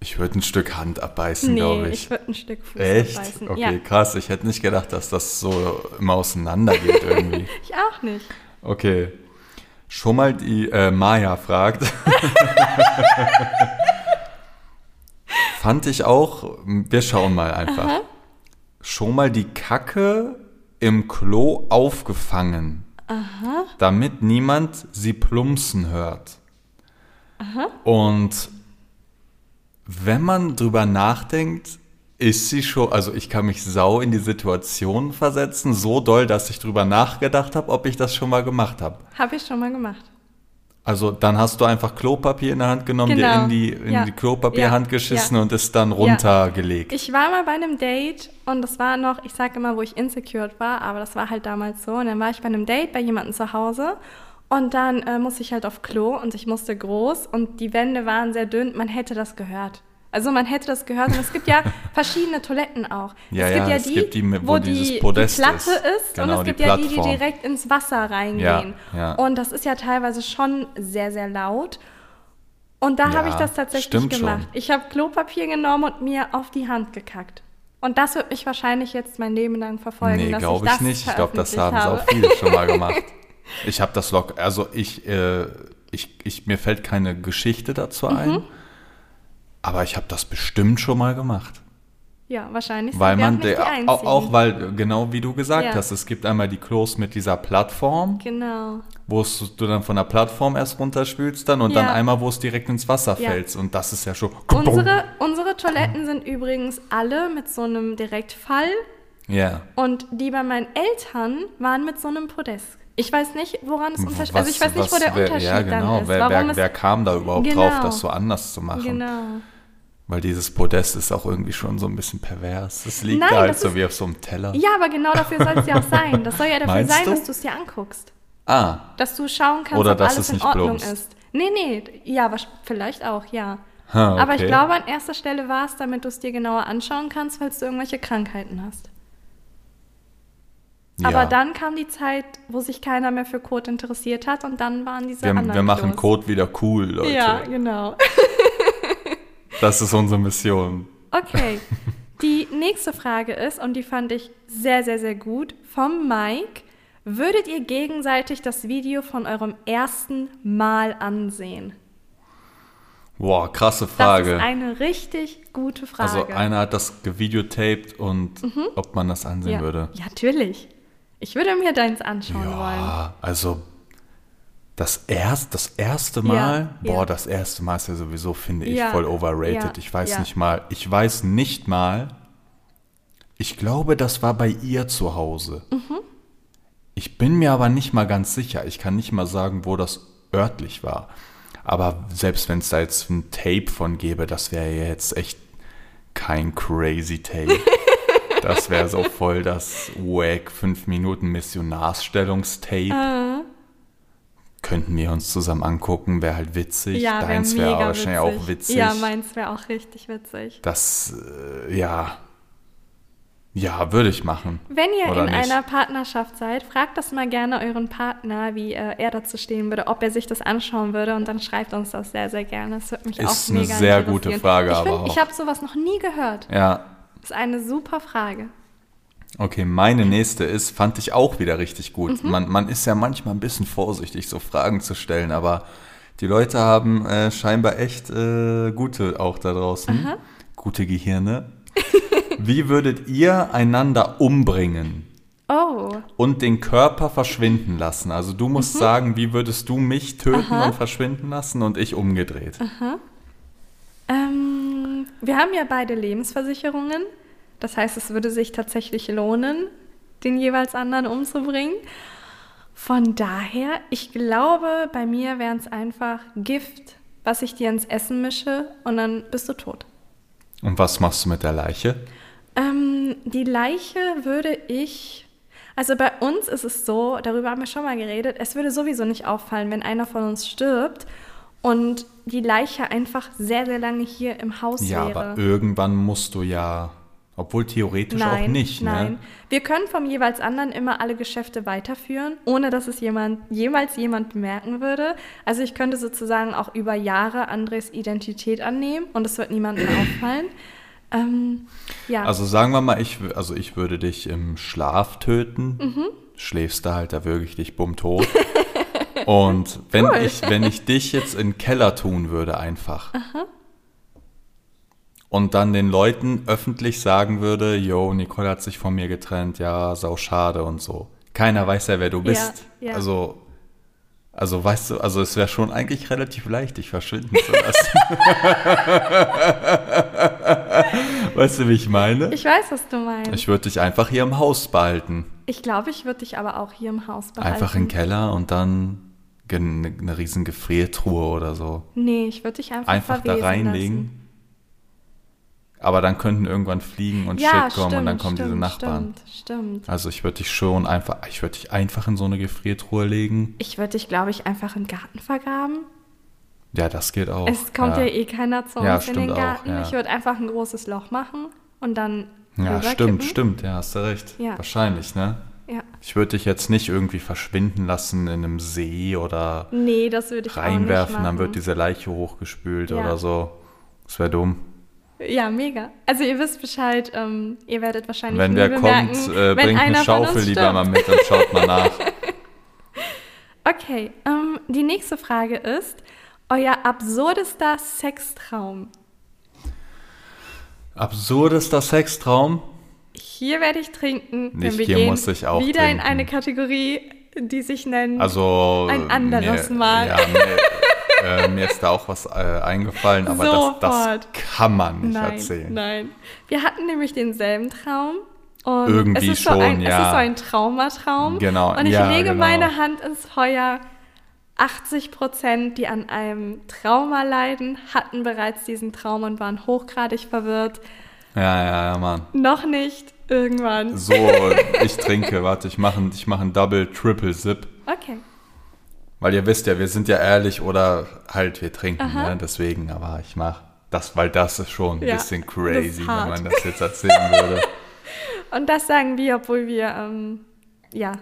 Ich würde ein Stück Hand abbeißen, Nee, glaube ich, ich. würde ein Stück Fuß Echt? abbeißen. Okay, Ja, krass. Ich hätte nicht gedacht, dass das so immer auseinander geht irgendwie. ich auch nicht. Okay. Schon mal die äh, Maya fragt. Fand ich auch, wir schauen mal einfach. Schon mal die Kacke im Klo aufgefangen, damit niemand sie plumpsen hört. Und wenn man drüber nachdenkt, ist sie schon, also ich kann mich sau in die Situation versetzen, so doll, dass ich drüber nachgedacht habe, ob ich das schon mal gemacht habe. Habe ich schon mal gemacht. Also dann hast du einfach Klopapier in der Hand genommen, dir Genau. in die, in Ja. die Klopapierhand Ja. geschissen Ja. und es dann runtergelegt. Ich war mal bei einem Date und das war noch, ich sage immer, wo ich insecure war, aber das war halt damals so. Und dann war ich bei einem Date bei jemandem zu Hause und dann äh, musste ich halt auf Klo und ich musste groß und die Wände waren sehr dünn. Man hätte das gehört. Also man hätte das gehört und es gibt ja verschiedene Toiletten auch. Ja, es gibt ja, ja es die, gibt die, wo wo dieses die, Podest die Platte ist. ist, und Genau, es gibt ja die, die Plattform. direkt ins Wasser reingehen. Ja, ja. Und das ist ja teilweise schon sehr, sehr laut. Und da habe ich das tatsächlich stimmt schon. gemacht. Ich habe Klopapier genommen und mir auf die Hand gekackt. Und das wird mich wahrscheinlich jetzt mein Leben lang verfolgen. Nee, glaube ich ich nicht. Ich glaube, das haben es auch viele schon mal gemacht. Ich habe das locker, also ich, äh, ich, ich, mir fällt keine Geschichte dazu Mhm. ein, aber ich habe das bestimmt schon mal gemacht. Ja, wahrscheinlich. Weil man, der, auch, auch weil, genau wie du gesagt Ja. hast, es gibt einmal die Klos mit dieser Plattform, Genau. wo es, du dann von der Plattform erst runterspülst dann und Ja. dann einmal, wo es direkt ins Wasser Ja. fällst und das ist ja schon... Unsere, unsere Toiletten sind übrigens alle mit so einem Direktfall Ja. und die bei meinen Eltern waren mit so einem Podest. Ich weiß nicht, woran es unterschied Also ich weiß nicht, wo der wer, Unterschied Ja, genau. dann ist. Wer, wer, wer kam da überhaupt Genau. drauf, das so anders zu machen? Genau. Weil dieses Podest ist auch irgendwie schon so ein bisschen pervers. Es liegt Nein, da halt das so ist- wie auf so einem Teller. Ja, aber genau dafür soll es ja auch sein. Das soll ja dafür Meinst sein, du? dass du es dir anguckst. Ah, Dass du schauen kannst, Oder ob dass alles es in nicht Ordnung plumpst. ist. Nee, nee, ja, vielleicht auch, ja. Ha, Aber ich okay. glaube, an erster Stelle war es, damit du es dir genauer anschauen kannst, falls du irgendwelche Krankheiten hast. Ja. Aber dann kam die Zeit, wo sich keiner mehr für Code interessiert hat und dann waren diese wir, anderen wir machen Klos. Code wieder cool, Leute. Ja, genau. Das ist unsere Mission. Okay. Die nächste Frage ist, und die fand ich sehr, sehr, sehr gut, vom Mike. Würdet ihr gegenseitig das Video von eurem ersten Mal ansehen? Boah, krasse Das Frage. ist eine richtig gute Frage. also einer hat das gevideotaped und ob man das ansehen ja. würde. Ja, natürlich. Ich würde mir deins anschauen wollen. Ja, also Das, erst, das erste Mal, Ja, boah, ja. das erste Mal ist ja sowieso, finde ich, voll overrated. ich weiß nicht mal, ich weiß nicht mal, ich glaube, das war bei ihr zu Hause. Mhm. Ich bin mir aber nicht mal ganz sicher. Ich kann nicht mal sagen, wo das örtlich war. Aber selbst wenn es da jetzt ein Tape von gäbe, das wäre ja jetzt echt kein crazy Tape. Das wäre so voll das wack 5 Minuten Missionarsstellungstape. Ah. Könnten wir uns zusammen angucken, wäre halt witzig. Ja, Deins wäre wahrscheinlich witzig. auch witzig. Ja, meins wäre auch richtig witzig. das, äh, ja. Ja, würde ich machen. Wenn ihr Oder in nicht? einer Partnerschaft seid, fragt das mal gerne euren Partner, wie äh, er dazu stehen würde, ob er sich das anschauen würde und dann schreibt uns das sehr, sehr gerne. Das würde mich Ist auch eine mega sehr gute. Frage, ich aber find, auch. Ich habe sowas noch nie gehört. Ja, Das ist eine super Frage. Okay, meine nächste ist, fand ich auch wieder richtig gut. Mhm. Man, man ist ja manchmal ein bisschen vorsichtig, so Fragen zu stellen, aber die Leute haben äh, scheinbar echt äh, gute auch da draußen. Gute Gehirne. Wie würdet ihr einander umbringen Oh, und den Körper verschwinden lassen? Also du Mhm. musst sagen, wie würdest du mich töten und verschwinden lassen und ich umgedreht? ähm, wir haben ja beide Lebensversicherungen. Das heißt, es würde sich tatsächlich lohnen, den jeweils anderen umzubringen. Von daher, ich glaube, bei mir wären es einfach Gift, was ich dir ins Essen mische und dann bist du tot. Und was machst du mit der Leiche? Ähm, die Leiche würde ich. Also bei uns ist es so, darüber haben wir schon mal geredet, es würde sowieso nicht auffallen, wenn einer von uns stirbt und die Leiche einfach sehr, sehr lange hier im Haus Ja, wäre. aber irgendwann musst du ja, obwohl theoretisch nein, auch nicht, nein. ne? Wir können vom jeweils anderen immer alle Geschäfte weiterführen, ohne dass es jemand, jemals jemand bemerken würde. Also ich könnte sozusagen auch über Jahre Andres Identität annehmen und es wird niemandem auffallen. Ähm, ja. Also sagen wir mal, ich, also ich würde dich im Schlaf töten. Mhm. Schläfst du halt, da würge ich dich bumm tot. Und wenn Cool. ich, wenn ich dich jetzt in den Keller tun würde einfach und dann den Leuten öffentlich sagen würde, yo, Nicole hat sich von mir getrennt, ja, sau schade und so. Keiner weiß ja, wer du bist. ja. Also, also weißt du, also es wäre schon eigentlich relativ leicht, dich verschwinden zu lassen. weißt du, wie ich meine? ich weiß, was du meinst. Ich würde dich einfach hier im Haus behalten. Ich glaube, ich würde dich aber auch hier im Haus behalten. Einfach in den Keller und dann eine, eine riesen Gefriertruhe oder so. Nee, ich würde dich einfach, Einfach da reinlegen. Lassen. Aber dann könnten irgendwann Fliegen und Ja, Shit kommen stimmt, und dann kommen stimmt, diese Nachbarn. Stimmt, stimmt. Also ich würde dich schon einfach, ich würde dich einfach in so eine Gefriertruhe legen. Ich würde dich, glaube ich, einfach im Garten vergraben. Ja, das geht auch. es kommt ja. eh keiner zu uns Ja, in den auch, Garten. ja. Ich würde einfach ein großes Loch machen und dann Ja, stimmt, stimmt, ja, hast du recht. Ja. Wahrscheinlich, ne? Ja. Ich würde dich jetzt nicht irgendwie verschwinden lassen in einem See oder Nee, das würde ich reinwerfen, dann wird diese Leiche hochgespült Ja. oder so. Das wäre dumm. Ja, mega. Also ihr wisst Bescheid, ähm, ihr werdet wahrscheinlich Wenn wer bemerken, kommt, äh, bringt eine Schaufel lieber mal mit und schaut mal nach. Okay, ähm, die nächste Frage ist, euer absurdester Sextraum. Absurdester Sextraum? Hier werde ich trinken, Nicht denn wir hier gehen muss ich auch wieder in trinken. eine Kategorie, die sich nennt Also. Ein anderes mir, Mal. Ja, mir, äh, mir ist da auch was äh, eingefallen, aber das, das Sofort. kann man nicht Nein, erzählen. nein. Wir hatten nämlich denselben Traum. Und Irgendwie es ist so schon, ein, Es ja. ist so ein Traumatraum. Genau, Und ich ja, lege genau. meine Hand ins Feuer. 80 Prozent, die an einem Trauma leiden, hatten bereits diesen Traum und waren hochgradig verwirrt. Ja, ja, ja, Mann. Noch nicht, irgendwann. So, ich trinke, warte, ich mache ich mach einen Double, Triple Sip. Okay. Weil ihr wisst ja, wir sind ja ehrlich oder halt wir trinken, ne? deswegen, aber ich mach das, weil das ist schon ein Ja, bisschen crazy, wenn man das jetzt erzählen würde. Und das sagen wir, obwohl wir, ähm, ja,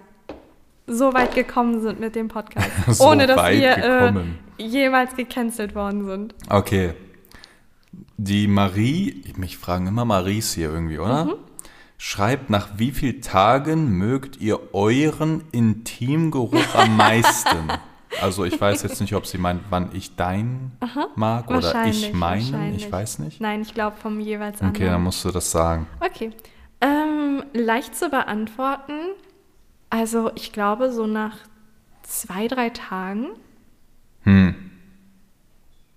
so weit gekommen sind mit dem Podcast. So ohne dass wir äh, jemals gecancelt worden sind. Okay. Die Marie, mich fragen immer Maries hier irgendwie, oder? Mhm. Schreibt, nach wie vielen Tagen mögt ihr euren Intimgeruch am meisten? Also ich weiß jetzt nicht, ob sie meint, wann ich deinen mag oder ich meinen. Ich weiß nicht. Nein, ich glaube vom jeweils Okay, dann anderen. musst du das sagen. Okay. Ähm, leicht zu beantworten. Also ich glaube so nach zwei, drei Tagen. Hm.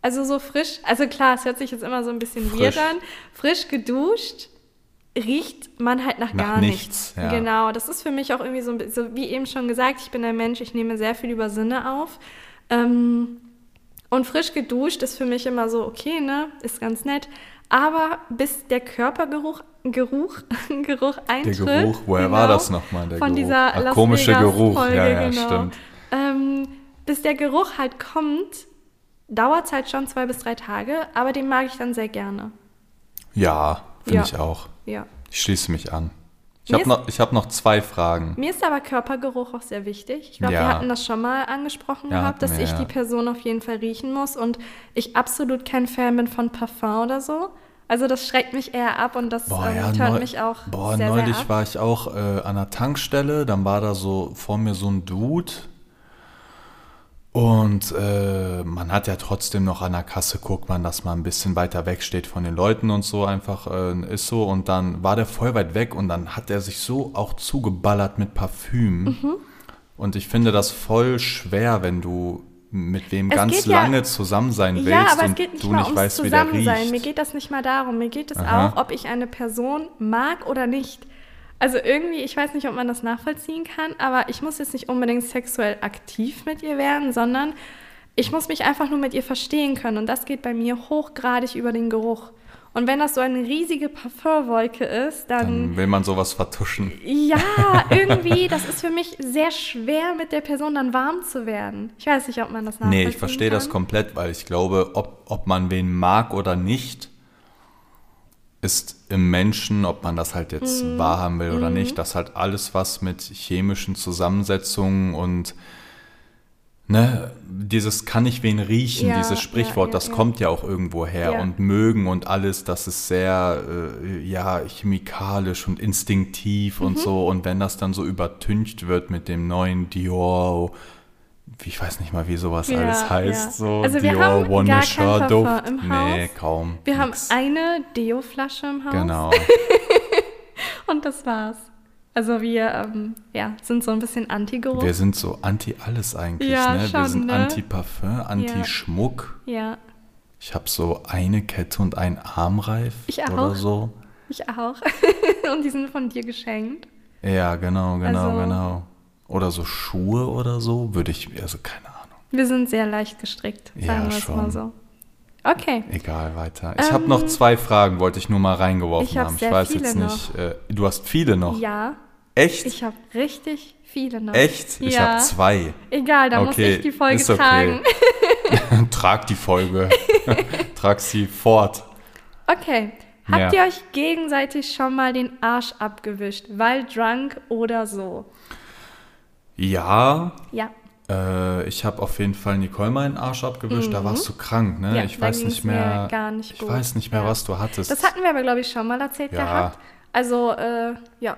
Also so frisch, also klar, es hört sich jetzt immer so ein bisschen Frisch. weird an. Frisch geduscht riecht man halt nach, Nach gar nichts, nichts. ja. Genau, das ist für mich auch irgendwie so, ein so, wie eben schon gesagt, ich bin ein Mensch, ich nehme sehr viel über Sinne auf. Ähm, und frisch geduscht ist für mich immer so, okay, ne, ist ganz nett. Aber bis der Körpergeruch Geruch, Geruch Der eintritt. Geruch, woher war das nochmal, der Von Geruch? dieser Ach, komische Geruch, Folge, ja, ja, genau. stimmt. Ähm, bis der Geruch halt kommt, dauert es halt schon zwei bis drei Tage, aber den mag ich dann sehr gerne. Ja, finde Ja. ich auch. Ja. Ich schließe mich an. Ich habe noch, ich hab noch zwei Fragen. Mir ist aber Körpergeruch auch sehr wichtig. Ich glaube, Ja. wir hatten das schon mal angesprochen Ja, gehabt, dass wir, ich ja. die Person auf jeden Fall riechen muss und ich absolut kein Fan bin von Parfum oder so. Also das schreckt mich eher ab und das Boah, ähm, ja, mich auch boah, sehr, neulich sehr ab. war ich auch äh, an der Tankstelle, dann war da so vor mir so ein Dude und äh, man hat ja trotzdem noch an der Kasse, guckt man, dass man ein bisschen weiter weg steht von den Leuten und so einfach äh, ist so und dann war der voll weit weg und dann hat er sich so auch zugeballert mit Parfüm Mhm. und ich finde das voll schwer, wenn du mit wem Es ganz geht ja- lange zusammen sein willst Ja, aber es und geht nicht du mal nicht ums weißt, wie der Zusammensein. riecht. Mir geht das nicht mal darum. Mir geht es Aha. auch, ob ich eine Person mag oder nicht. Also irgendwie, ich weiß nicht, ob man das nachvollziehen kann, aber ich muss jetzt nicht unbedingt sexuell aktiv mit ihr werden, sondern ich muss mich einfach nur mit ihr verstehen können. Und das geht bei mir hochgradig über den Geruch. Und wenn das so eine riesige Parfumwolke ist, dann, Dann will man sowas vertuschen. ja, irgendwie, das ist für mich sehr schwer, mit der Person dann warm zu werden. Ich weiß nicht, ob man das nachvollziehen Nee, ich verstehe kann. das komplett, weil ich glaube, ob, ob man wen mag oder nicht, ist im Menschen, ob man das halt jetzt Mhm. wahrhaben will oder nicht, das halt alles was mit chemischen Zusammensetzungen und ne, dieses kann ich wen riechen, Ja, dieses Sprichwort, ja, ja, das kommt ja auch irgendwo her und mögen und alles, das ist sehr äh, ja chemikalisch und instinktiv Mhm. und so und wenn das dann so übertüncht wird mit dem neuen Dior ich weiß nicht mal, wie sowas Ja, alles heißt. ja. So Also wir Dior haben One gar Mission kein Duft. Nee, kaum. Wir haben nix. eine Deo-Flasche im Haus Genau. und das war's. Also wir ähm, ja, sind so ein bisschen Anti-Geruch. Wir sind so anti alles eigentlich, Ja, ne? Wir schon, sind ne? anti Parfum, anti Schmuck. Ja, Ich habe so eine Kette und einen Armreif Ich oder auch. so. ich auch. und die sind von dir geschenkt. Ja, genau, genau, Also- genau. Oder so Schuhe oder so, würde ich, also keine Ahnung. Wir sind sehr leicht gestrickt, Ja, sagen wir es schon. mal so. Okay. Egal, weiter. Ich habe noch zwei Fragen, wollte ich nur mal reingeworfen Ähm, ich hab haben. Ich weiß jetzt noch. nicht. Äh, du hast viele noch. Ja, Echt? ich habe richtig viele noch. Echt? Ich ja. habe zwei. Egal, da muss Okay, ich die Folge ist okay. tragen. Trag die Folge. Trag sie fort. Okay. Habt Ja. ihr euch gegenseitig schon mal den Arsch abgewischt, weil drunk oder so? Ja, Ja. äh, ich habe auf jeden Fall Nicole meinen Arsch abgewischt. Da warst du krank, ne? Mhm. Ja, ich weiß nicht mehr. gar nicht ich gut. weiß nicht mehr, Ja. was du hattest. Das hatten wir aber, glaube ich, schon mal erzählt Ja. gehabt. Also, äh, ja.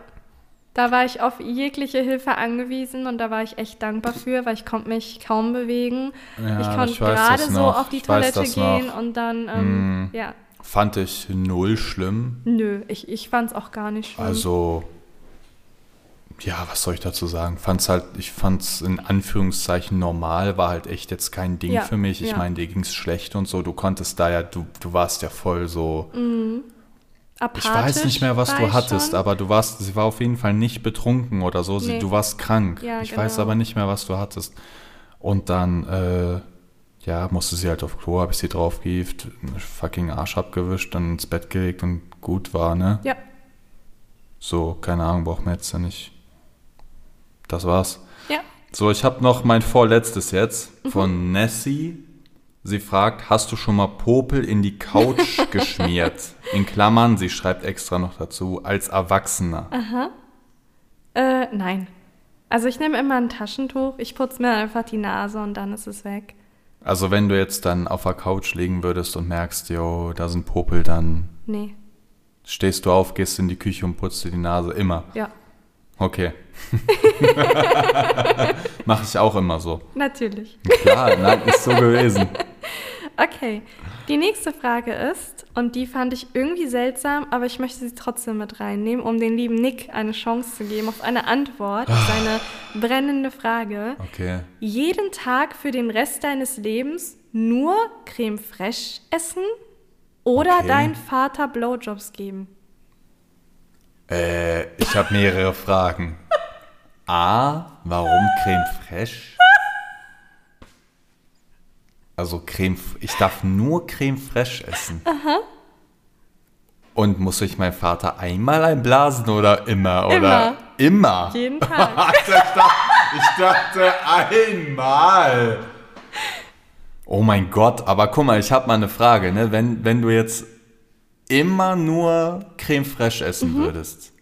Da war ich auf jegliche Hilfe angewiesen und da war ich echt dankbar für, weil ich konnte mich kaum bewegen. Ja, ich konnte gerade so auf die Ich Toilette gehen noch. und dann, ähm, Mm. ja. Fand ich null schlimm. Nö, ich, ich fand es auch gar nicht schlimm. Also, ja, was soll ich dazu sagen? Fand's halt, ich fand's in Anführungszeichen normal, war halt echt jetzt kein Ding Ja, für mich. Ich ja. meine, dir ging's schlecht und so. Du konntest da ja, du, du warst ja voll so. Apathisch Ich weiß nicht mehr, was du hattest, schon. aber du warst, sie war auf jeden Fall nicht betrunken oder so. Sie, Nee. Du warst krank. Ja, ich weiß genau. aber nicht mehr, was du hattest. Und dann, äh, ja, musste sie halt auf Klo, habe ich sie draufgehieft, einen fucking Arsch abgewischt, dann ins Bett gelegt und gut war, ne? Ja, So, keine Ahnung, brauchen wir jetzt ja nicht. Das war's. ja. So, ich habe noch mein vorletztes jetzt Mhm. von Nessie. Sie fragt, hast du schon mal Popel in die Couch geschmiert? In Klammern, sie schreibt extra noch dazu, als Erwachsener. Äh, nein. Also ich nehme immer ein Taschentuch, ich putze mir einfach die Nase und dann ist es weg. Also wenn du jetzt dann auf der Couch liegen würdest und merkst, jo, da sind Popel, dann Nee, stehst du auf, gehst in die Küche und putzt dir die Nase. Immer. ja, Okay. Mache ich auch immer so. natürlich. Klar, nein, ist so gewesen. Okay, die nächste Frage ist, Und die fand ich irgendwie seltsam, aber ich möchte sie trotzdem mit reinnehmen, um den lieben Nick eine Chance zu geben auf eine Antwort auf seine brennende Frage. Okay. Jeden Tag für den Rest deines Lebens nur Creme fraiche essen oder Okay. dein Vater Blowjobs geben? Äh, ich habe mehrere Fragen. A, warum Creme fraiche? Also Creme, ich darf nur Creme fraiche essen. Und muss ich meinen Vater einmal einblasen oder immer? Oder immer? Jeden Tag. ich, dachte, ich dachte einmal. Oh mein Gott, aber guck mal, ich habe mal eine Frage. Ne? Wenn, wenn du jetzt immer nur Creme fraiche essen Mhm. würdest,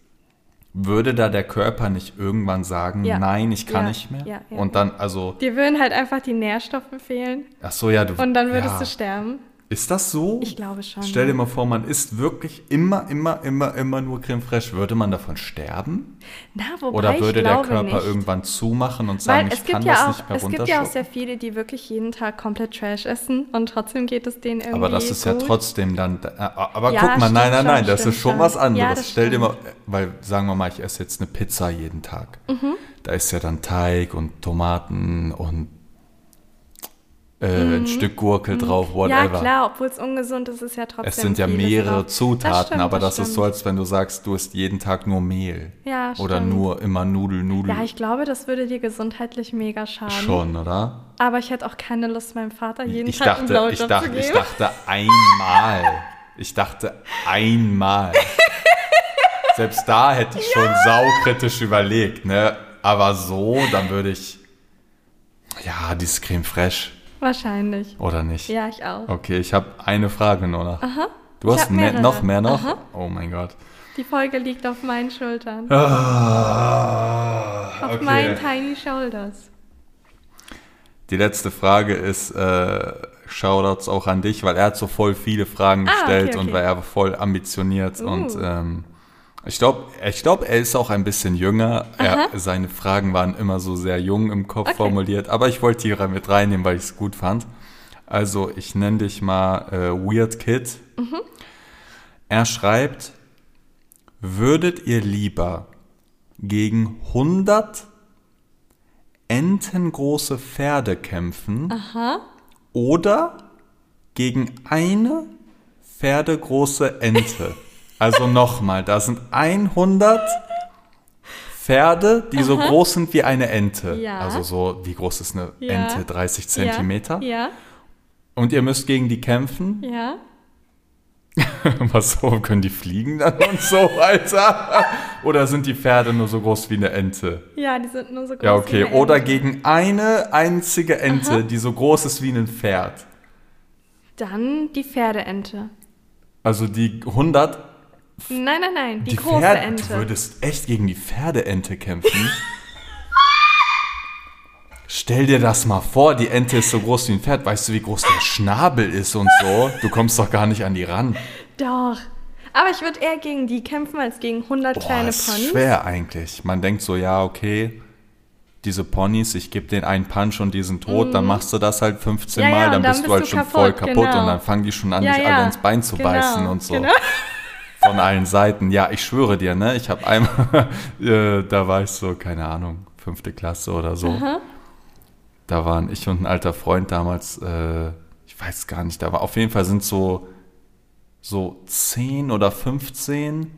würde da der Körper nicht irgendwann sagen, Ja. nein, ich kann Ja, nicht mehr? ja, Und dann, also, Dir würden halt einfach die Nährstoffe fehlen ach so, ja, du. und dann würdest du sterben. Ist das so? Ich glaube schon. Stell dir ja. mal vor, man isst wirklich immer, immer, immer, immer nur Creme fraiche. Würde man davon sterben? Na, wobei Oder würde ich der glaube Körper nicht. irgendwann zumachen und sagen, Weil ich es kann gibt, das ja auch, nicht mehr es gibt ja auch sehr viele, die wirklich jeden Tag komplett Trash essen und trotzdem geht es denen irgendwie Aber das ist ja gut. trotzdem dann. äh, Aber Ja, guck mal, nein, nein, nein, das ist schon was anderes. Ja, Stell dir mal, weil sagen wir mal, ich esse jetzt eine Pizza jeden Tag. Mhm. Da ist ja dann Teig und Tomaten und äh, ein Stück Gurke drauf, whatever. Mhm. Ja, klar, obwohl es ungesund ist, ist es ja trotzdem Es sind ja mehrere drauf. Zutaten, stimmt, aber das, ist stimmt. so, als wenn du sagst, du isst jeden Tag nur Mehl. Ja, Oder stimmt. nur immer Nudel, Nudel. Ja, ich glaube, das würde dir gesundheitlich mega schaden. Schon, oder? Aber ich hätte auch keine Lust, meinem Vater jeden Ich Tag einen dachte, Blowjob ich zu dachte, geben. ich dachte einmal. Ich dachte einmal. Selbst da hätte ich schon saukritisch überlegt, ne? Aber so, dann würde ich. Ja, dieses Creme fraiche, Wahrscheinlich. oder nicht? Ja, ich auch. Okay, ich habe eine Frage nur noch. Du Ich hast mehr, noch mehr noch? Aha. Oh mein Gott. Die Folge liegt auf meinen Schultern. Ah, Auf meinen tiny shoulders. Die letzte Frage ist, äh, Shoutouts auch an dich, weil er hat so voll viele Fragen Ah, okay, gestellt okay. und war er voll ambitioniert Uh. und ähm, ich glaube, ich glaub, er ist auch ein bisschen jünger. Er, seine Fragen waren immer so sehr jung im Kopf Okay. formuliert, aber ich wollte die mit reinnehmen, weil ich es gut fand. Also ich nenne dich mal äh, Weird Kid. Mhm. Er schreibt, würdet ihr lieber gegen 100 entengroße Pferde kämpfen Aha. oder gegen eine pferdegroße Ente. Also nochmal, da sind 100 Pferde, die so groß sind wie eine Ente. Ja. Also so, wie groß ist eine Ja. Ente? 30 Zentimeter? Ja, Und ihr müsst gegen die kämpfen? ja. Was so, können die fliegen dann und so, Alter? Oder sind die Pferde nur so groß wie eine Ente? Ja, die sind nur so groß. Ja, wie okay. eine Oder Ente. gegen eine einzige Ente, die so groß ist wie ein Pferd. Dann die Pferdeente. Also die 100 Nein, nein, nein, die, Die große Pferde, Ente. Du würdest echt gegen die Pferdeente kämpfen. Stell dir das mal vor, die Ente ist so groß wie ein Pferd. Weißt du, wie groß der Schnabel ist und so? Du kommst doch gar nicht an die ran. Doch. Aber ich würde eher gegen die kämpfen als gegen 100 Boah, kleine das ist Ponys. schwer eigentlich. Man denkt so, ja, okay, diese Ponys, ich gebe denen einen Punch und die sind tot, dann machst du das halt 15 Mhm. Ja, Mal, ja, dann dann bist du halt schon kaputt, voll kaputt genau. und dann fangen die schon an, Ja, dich alle ins Bein zu genau, beißen und so. Genau. Von allen Seiten. Ja, ich schwöre dir, ne? Ich habe einmal, äh, da war ich so, keine Ahnung, fünfte Klasse oder so. Da waren ich und ein alter Freund damals, äh, ich weiß gar nicht, da war auf jeden Fall sind so, so 10 oder 15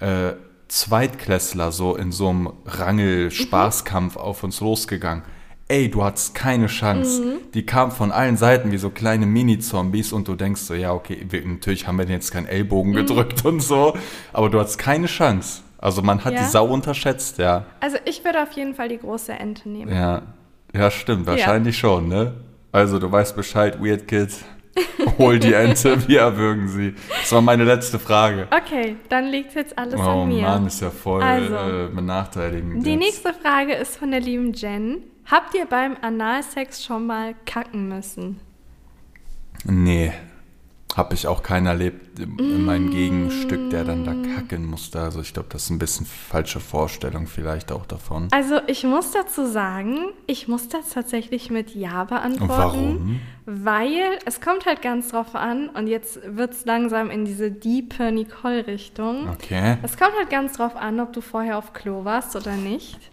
äh, Zweitklässler so in so einem Rangel-Spaßkampf auf uns losgegangen. Ey, du hattest keine Chance. Die kamen von allen Seiten wie so kleine Mini-Zombies und du denkst so, ja, okay, wir, natürlich haben wir jetzt keinen Ellbogen gedrückt und so, aber du hattest keine Chance. Also man hat Ja? die Sau unterschätzt, ja. Also ich würde auf jeden Fall die große Ente nehmen. Ja, ja, stimmt, wahrscheinlich schon, ne? Also du weißt Bescheid, Weird Kid. Hol die Ente, wir erwürgen sie. Das war meine letzte Frage. Okay, dann liegt jetzt alles Oh an mir. Mann, ist ja voll Also, äh, benachteiligend. Die jetzt. nächste Frage ist von der lieben Jen. Habt ihr beim Analsex schon mal kacken müssen? Nee. Habe ich auch keinen erlebt in in meinem Gegenstück, der dann da kacken musste. Also ich glaube, das ist ein bisschen falsche Vorstellung vielleicht auch davon. Also ich muss dazu sagen, ich muss das tatsächlich mit Ja beantworten. Warum? Weil es kommt halt ganz drauf an und jetzt wird es langsam in diese diepe Nicole-Richtung. Okay. Es kommt halt ganz drauf an, ob du vorher auf Klo warst oder nicht.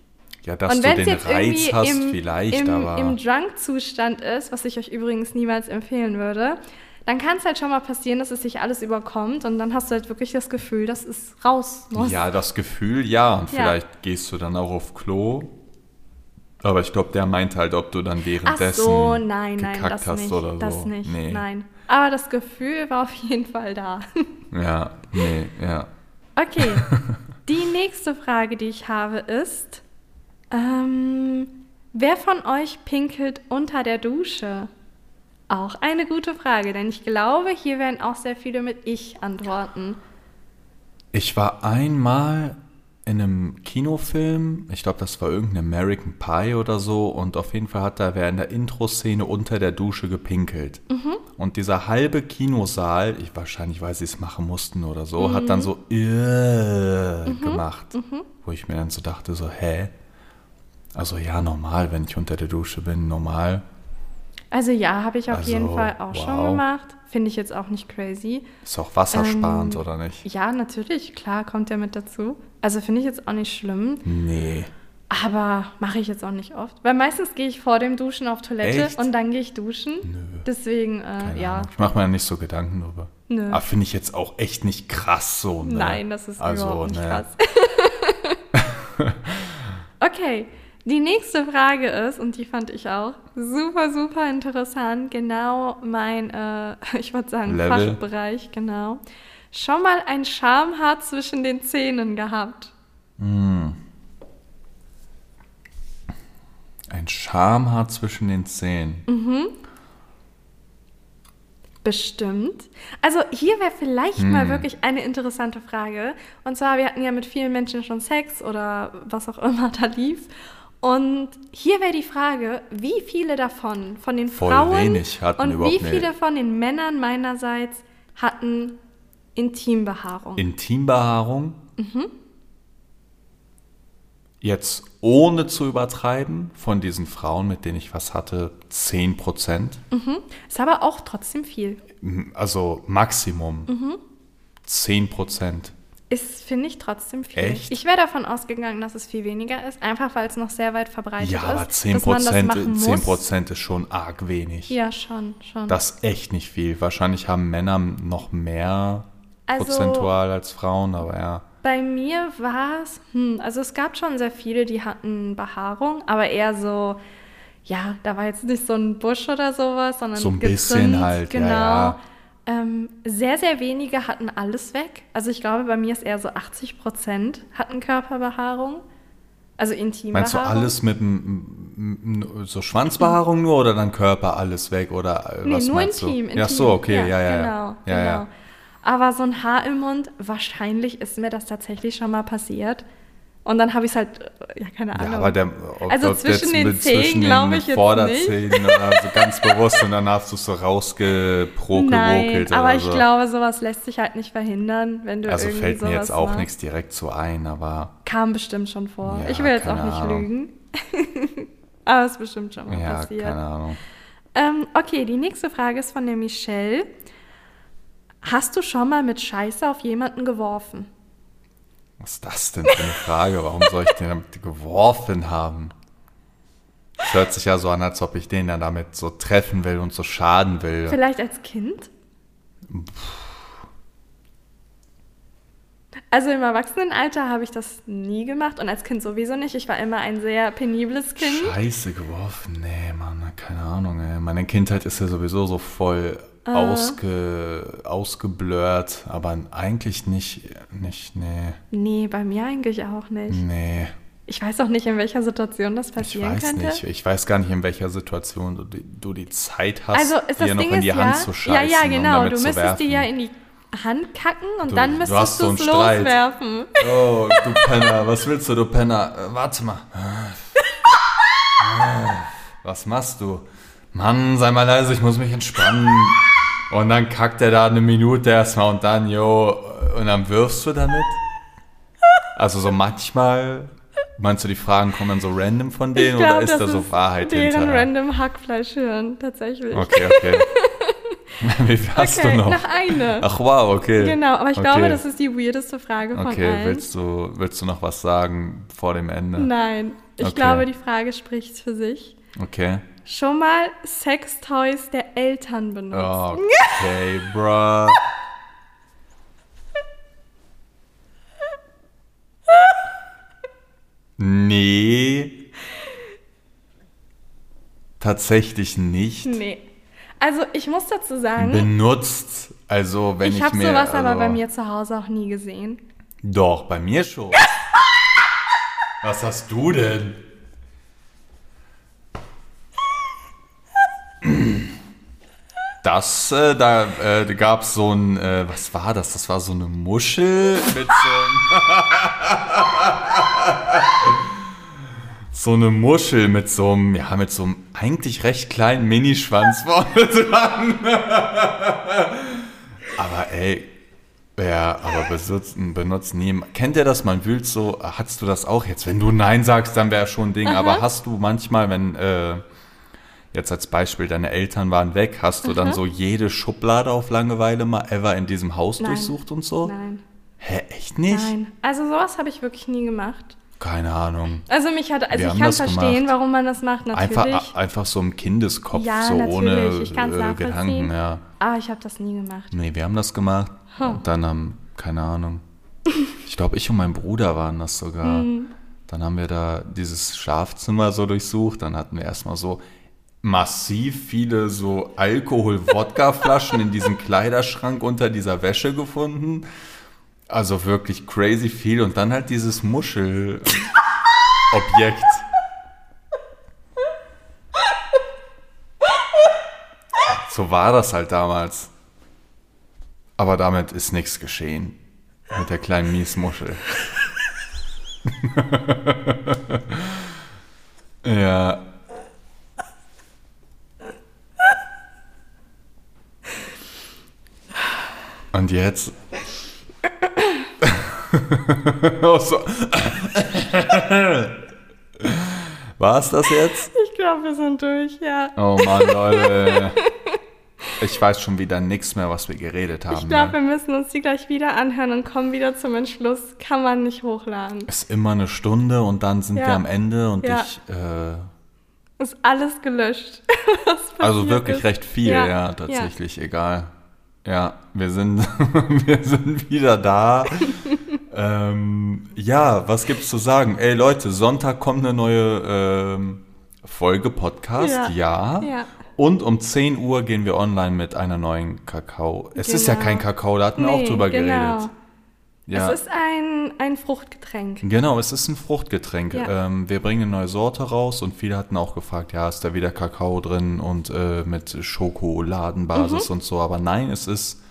Ja, dass und du wenn den jetzt Reiz hast, im, vielleicht, im, aber. im Drunk-Zustand ist, was ich euch übrigens niemals empfehlen würde, dann kann es halt schon mal passieren, dass es sich alles überkommt und dann hast du halt wirklich das Gefühl, dass es raus muss. ja, das Gefühl, ja. Und Ja. vielleicht gehst du dann auch auf Klo. Aber ich glaube, der meint halt, ob du dann Ach währenddessen so, nein, nein, gekackt das hast nicht. oder so. Das nicht, nee. nein. Aber das Gefühl war auf jeden Fall da. Ja, nee, ja. Okay, die nächste Frage, die ich habe, ist: ähm, Wer von euch pinkelt unter der Dusche? Auch eine gute Frage, denn ich glaube, hier werden auch sehr viele mit Ich antworten. Ich war einmal in einem Kinofilm, ich glaube, das war irgendein American Pie oder so, und auf jeden Fall hat da wer in der Intro-Szene unter der Dusche gepinkelt. Und dieser halbe Kinosaal, ich wahrscheinlich, weil sie es machen mussten oder so, hat dann so äh, gemacht. Wo ich mir dann so dachte, so, hä? Also ja, normal, wenn ich unter der Dusche bin, normal. Also ja, habe ich auf Also, jeden Fall auch schon wow. gemacht. Finde ich jetzt auch nicht crazy. Ist auch wassersparend, Ähm, oder nicht? Ja, natürlich, klar, kommt der mit dazu. Also finde ich jetzt auch nicht schlimm, Nee. aber mache ich jetzt auch nicht oft. Weil meistens gehe ich vor dem Duschen auf Toilette Echt? und dann gehe ich duschen. Deswegen, äh, ja. Ahnung. Ich mache mir nicht so Gedanken drüber. Nö. Aber finde ich jetzt auch echt nicht krass so. Ne? Nein, das ist also, überhaupt nicht ne. krass. okay, die nächste Frage ist, und die fand ich auch super, super interessant, genau mein, äh, ich würde sagen, Level. Fachbereich, genau. Schon mal ein Schamhaar zwischen den Zähnen gehabt? Ein Schamhaar zwischen den Zähnen. Mhm. Bestimmt. Also hier wäre vielleicht mal Hm. wirklich eine interessante Frage. Und zwar, wir hatten ja mit vielen Menschen schon Sex oder was auch immer da lief. Und hier wäre die Frage, wie viele davon von den Voll Frauen wenig hatten und überhaupt wie eine- viele von den Männern meinerseits hatten Intimbehaarung? Intimbehaarung. Mhm. Jetzt ohne zu übertreiben, von diesen Frauen, mit denen ich was hatte, 10 Prozent. Ist aber auch trotzdem viel. Also Maximum. Mhm. 10 Prozent. Ist, finde ich, trotzdem viel. Echt? Ich wäre davon ausgegangen, dass es viel weniger ist, einfach weil es noch sehr weit verbreitet Ja, ist. aber 10 dass man das Prozent machen muss. 10 Prozent ist schon arg wenig. Ja, schon, schon. Das ist echt nicht viel. Wahrscheinlich haben Männer noch mehr Also- prozentual als Frauen, aber ja. Bei mir war es, hm, also es gab schon sehr viele, die hatten Behaarung, aber eher so, ja, da war jetzt nicht so ein Busch oder sowas, sondern So ein bisschen halt, ja, genau. ja. Ähm, sehr, sehr wenige hatten alles weg. Also ich glaube, bei mir ist eher so 80 Prozent hatten Körperbehaarung. Also Intimbehaarung. Meinst du alles mit so Schwanzbehaarung nur oder dann Körper alles weg oder äh, Nee, was nur meinst intim, du? intim. Ja, so, okay, ja, ja, ja. Genau, ja, genau. ja. Aber so ein Haar im Mund, wahrscheinlich ist mir das tatsächlich schon mal passiert. Und dann habe ich es halt, äh, ja, keine Ahnung. Ja, aber der, ob Also zwischen den mit Zehen zwischen glaub den ich jetzt Vorderzähnen oder so ganz bewusst und dann hast du es so rausgeprokelt Nein, aber oder ich so. glaube, sowas lässt sich halt nicht verhindern, wenn du also fällt mir jetzt auch nichts direkt so ein, aber Kam bestimmt schon vor. Ja, ich will jetzt auch nicht Ahnung. lügen. aber es ist bestimmt schon mal ja, passiert. keine Ahnung. Ähm, okay, die nächste Frage ist von der Michelle. Hast du schon mal mit Scheiße auf jemanden geworfen? Was ist das denn für eine Frage? Warum soll ich den damit geworfen haben? Es hört sich ja so an, als ob ich den dann damit so treffen will und so schaden will. Vielleicht als Kind? Also im Erwachsenenalter habe ich das nie gemacht und als Kind sowieso nicht. Ich war immer ein sehr penibles Kind. Scheiße geworfen? Nee, Mann, keine Ahnung, ey. Meine Kindheit ist ja sowieso so voll Ah. ausge, ausgeblurrt, aber eigentlich nicht, nicht, nee, Nee, bei mir eigentlich auch nicht. nee. Ich weiß auch nicht, in welcher Situation das Ich passieren weiß könnte. nicht. Ich weiß gar nicht, in welcher Situation du die, du die Zeit hast, Also ist dir noch Ding in die ist Hand ja, zu ja, scheißen, ja, um genau. Du müsstest die ja in die Hand kacken und Du- dann müsstest du so es Streit. loswerfen. Oh, du Penner, was willst du, du Penner? Äh, warte mal. Was machst du? Mann, sei mal leise, ich muss mich entspannen. Und dann kackt er da eine Minute erstmal und dann, jo, und dann wirfst du damit? Also so manchmal, meinst du, die Fragen kommen dann so random von denen glaub, oder ist da so Wahrheit deren hinter? random Hackfleischhirn, tatsächlich. Okay, okay. Wie viel hast Okay, du noch? noch eine. Ach wow, okay. Genau, aber ich okay. glaube, das ist die weirdeste Frage von Okay, allen. willst du, willst du noch was sagen vor dem Ende? Nein, ich Okay. glaube, die Frage spricht für sich. Okay. Schon mal Sextoys der Eltern benutzt? Okay, bruh. Nee. Tatsächlich nicht. Nee. Also ich muss dazu sagen, Benutzt. Also, wenn ich, ich habe sowas also, aber bei mir zu Hause auch nie gesehen. Doch, bei mir schon. Was hast du denn? Das, äh, da äh, gab es so ein, äh, was war das? Das war so eine Muschel mit so einem, so eine Muschel mit so einem, ja, mit so einem eigentlich recht kleinen Minischwanz vorne dran. aber ey, ja, aber benutzen, benutzen nie. Kennt ihr das? Man wühlt so, hast du das auch jetzt? Wenn du Nein sagst, dann wäre schon ein Ding. Aber hast du manchmal, wenn, äh, jetzt als Beispiel, deine Eltern waren weg, hast du dann so jede Schublade auf Langeweile mal ever in diesem Haus Nein. durchsucht und so? Nein, Hä, echt nicht? nein. Also sowas habe ich wirklich nie gemacht. Keine Ahnung. Also mich hat, also Wir ich kann verstehen, gemacht. warum man das macht, natürlich. Einfach, einfach so im Kindeskopf, Ja, so ohne äh. Gedanken, ja. Ah, ich habe das nie gemacht. Nee, wir haben das gemacht. Huh. Und dann haben, keine Ahnung. Ich glaube, ich und mein Bruder waren das sogar. Mhm. Dann haben wir da dieses Schlafzimmer so durchsucht. Dann hatten wir erstmal so massiv viele so Alkohol-Wodka-Flaschen in diesem Kleiderschrank unter dieser Wäsche gefunden. Also wirklich crazy viel. Und dann halt dieses Muschelobjekt. So war das halt damals. Aber damit ist nichts geschehen. Mit der kleinen Miesmuschel. ja. Und jetzt. oh, so. War es das jetzt? Ich glaube, wir sind durch, ja. Oh Mann, Leute. Ich weiß schon wieder nichts mehr, was wir geredet haben. Ich glaube, ne? wir müssen uns die gleich wieder anhören und kommen wieder zum Entschluss. Kann man nicht hochladen. Ist immer eine Stunde und dann sind Ja. wir am Ende und Ja. ich. Äh, Ist alles gelöscht. also wirklich ist. recht viel, Ja, ja, tatsächlich, egal. Ja, wir sind, wir sind wieder da. ähm, ja, was gibt's zu sagen? Ey Leute, Sonntag kommt eine neue ähm, Folge Podcast, ja. Ja. Und um 10 Uhr gehen wir online mit einer neuen Kakao. Es ist ja Genau. kein Kakao, da hatten wir auch drüber genau. geredet. Ja. Es ist ein, ein Fruchtgetränk. Genau, es ist ein Fruchtgetränk. Ja. Ähm, wir bringen eine neue Sorte raus und viele hatten auch gefragt, ja, ist da wieder Kakao drin und äh, mit Schokoladenbasis Mhm. und so. Aber nein, es ist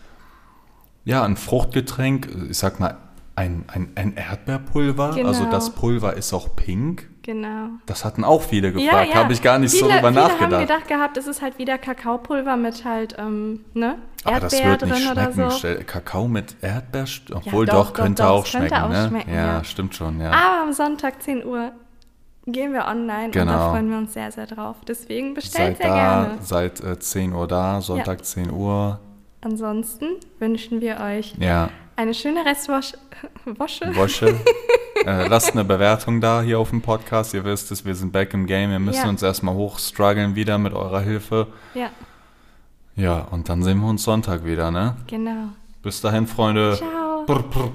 ja ein Fruchtgetränk, ich sag mal ein, ein, ein Erdbeerpulver. Genau. Also das Pulver ist auch pink. Genau. Das hatten auch viele gefragt, habe ich gar nicht viele, so drüber viele nachgedacht. haben gedacht gehabt, es ist halt wieder Kakaopulver mit halt, ähm, ne, Aber das wird nicht schmecken. so. Kakao mit Erdbeer, obwohl doch, doch, doch, könnte doch, auch es könnte schmecken. auch ne? schmecken, ja, ja. stimmt schon, ja. Aber am Sonntag 10 Uhr gehen wir online und da Genau. freuen wir uns sehr, sehr drauf. Deswegen bestellt Seid sehr da, gerne. seit äh, 10 Uhr da, Sonntag 10 Uhr. Ansonsten wünschen wir euch Ja, eine schöne Restwasche. Wasche? Wosche. äh, lasst eine Bewertung da hier auf dem Podcast. Ihr wisst es, wir sind back im Game. Wir müssen Ja. uns erstmal hochstruggeln wieder mit eurer Hilfe. Ja, Ja, und dann sehen wir uns Sonntag wieder, ne? genau. Bis dahin, Freunde. Ciao. Brr, brr.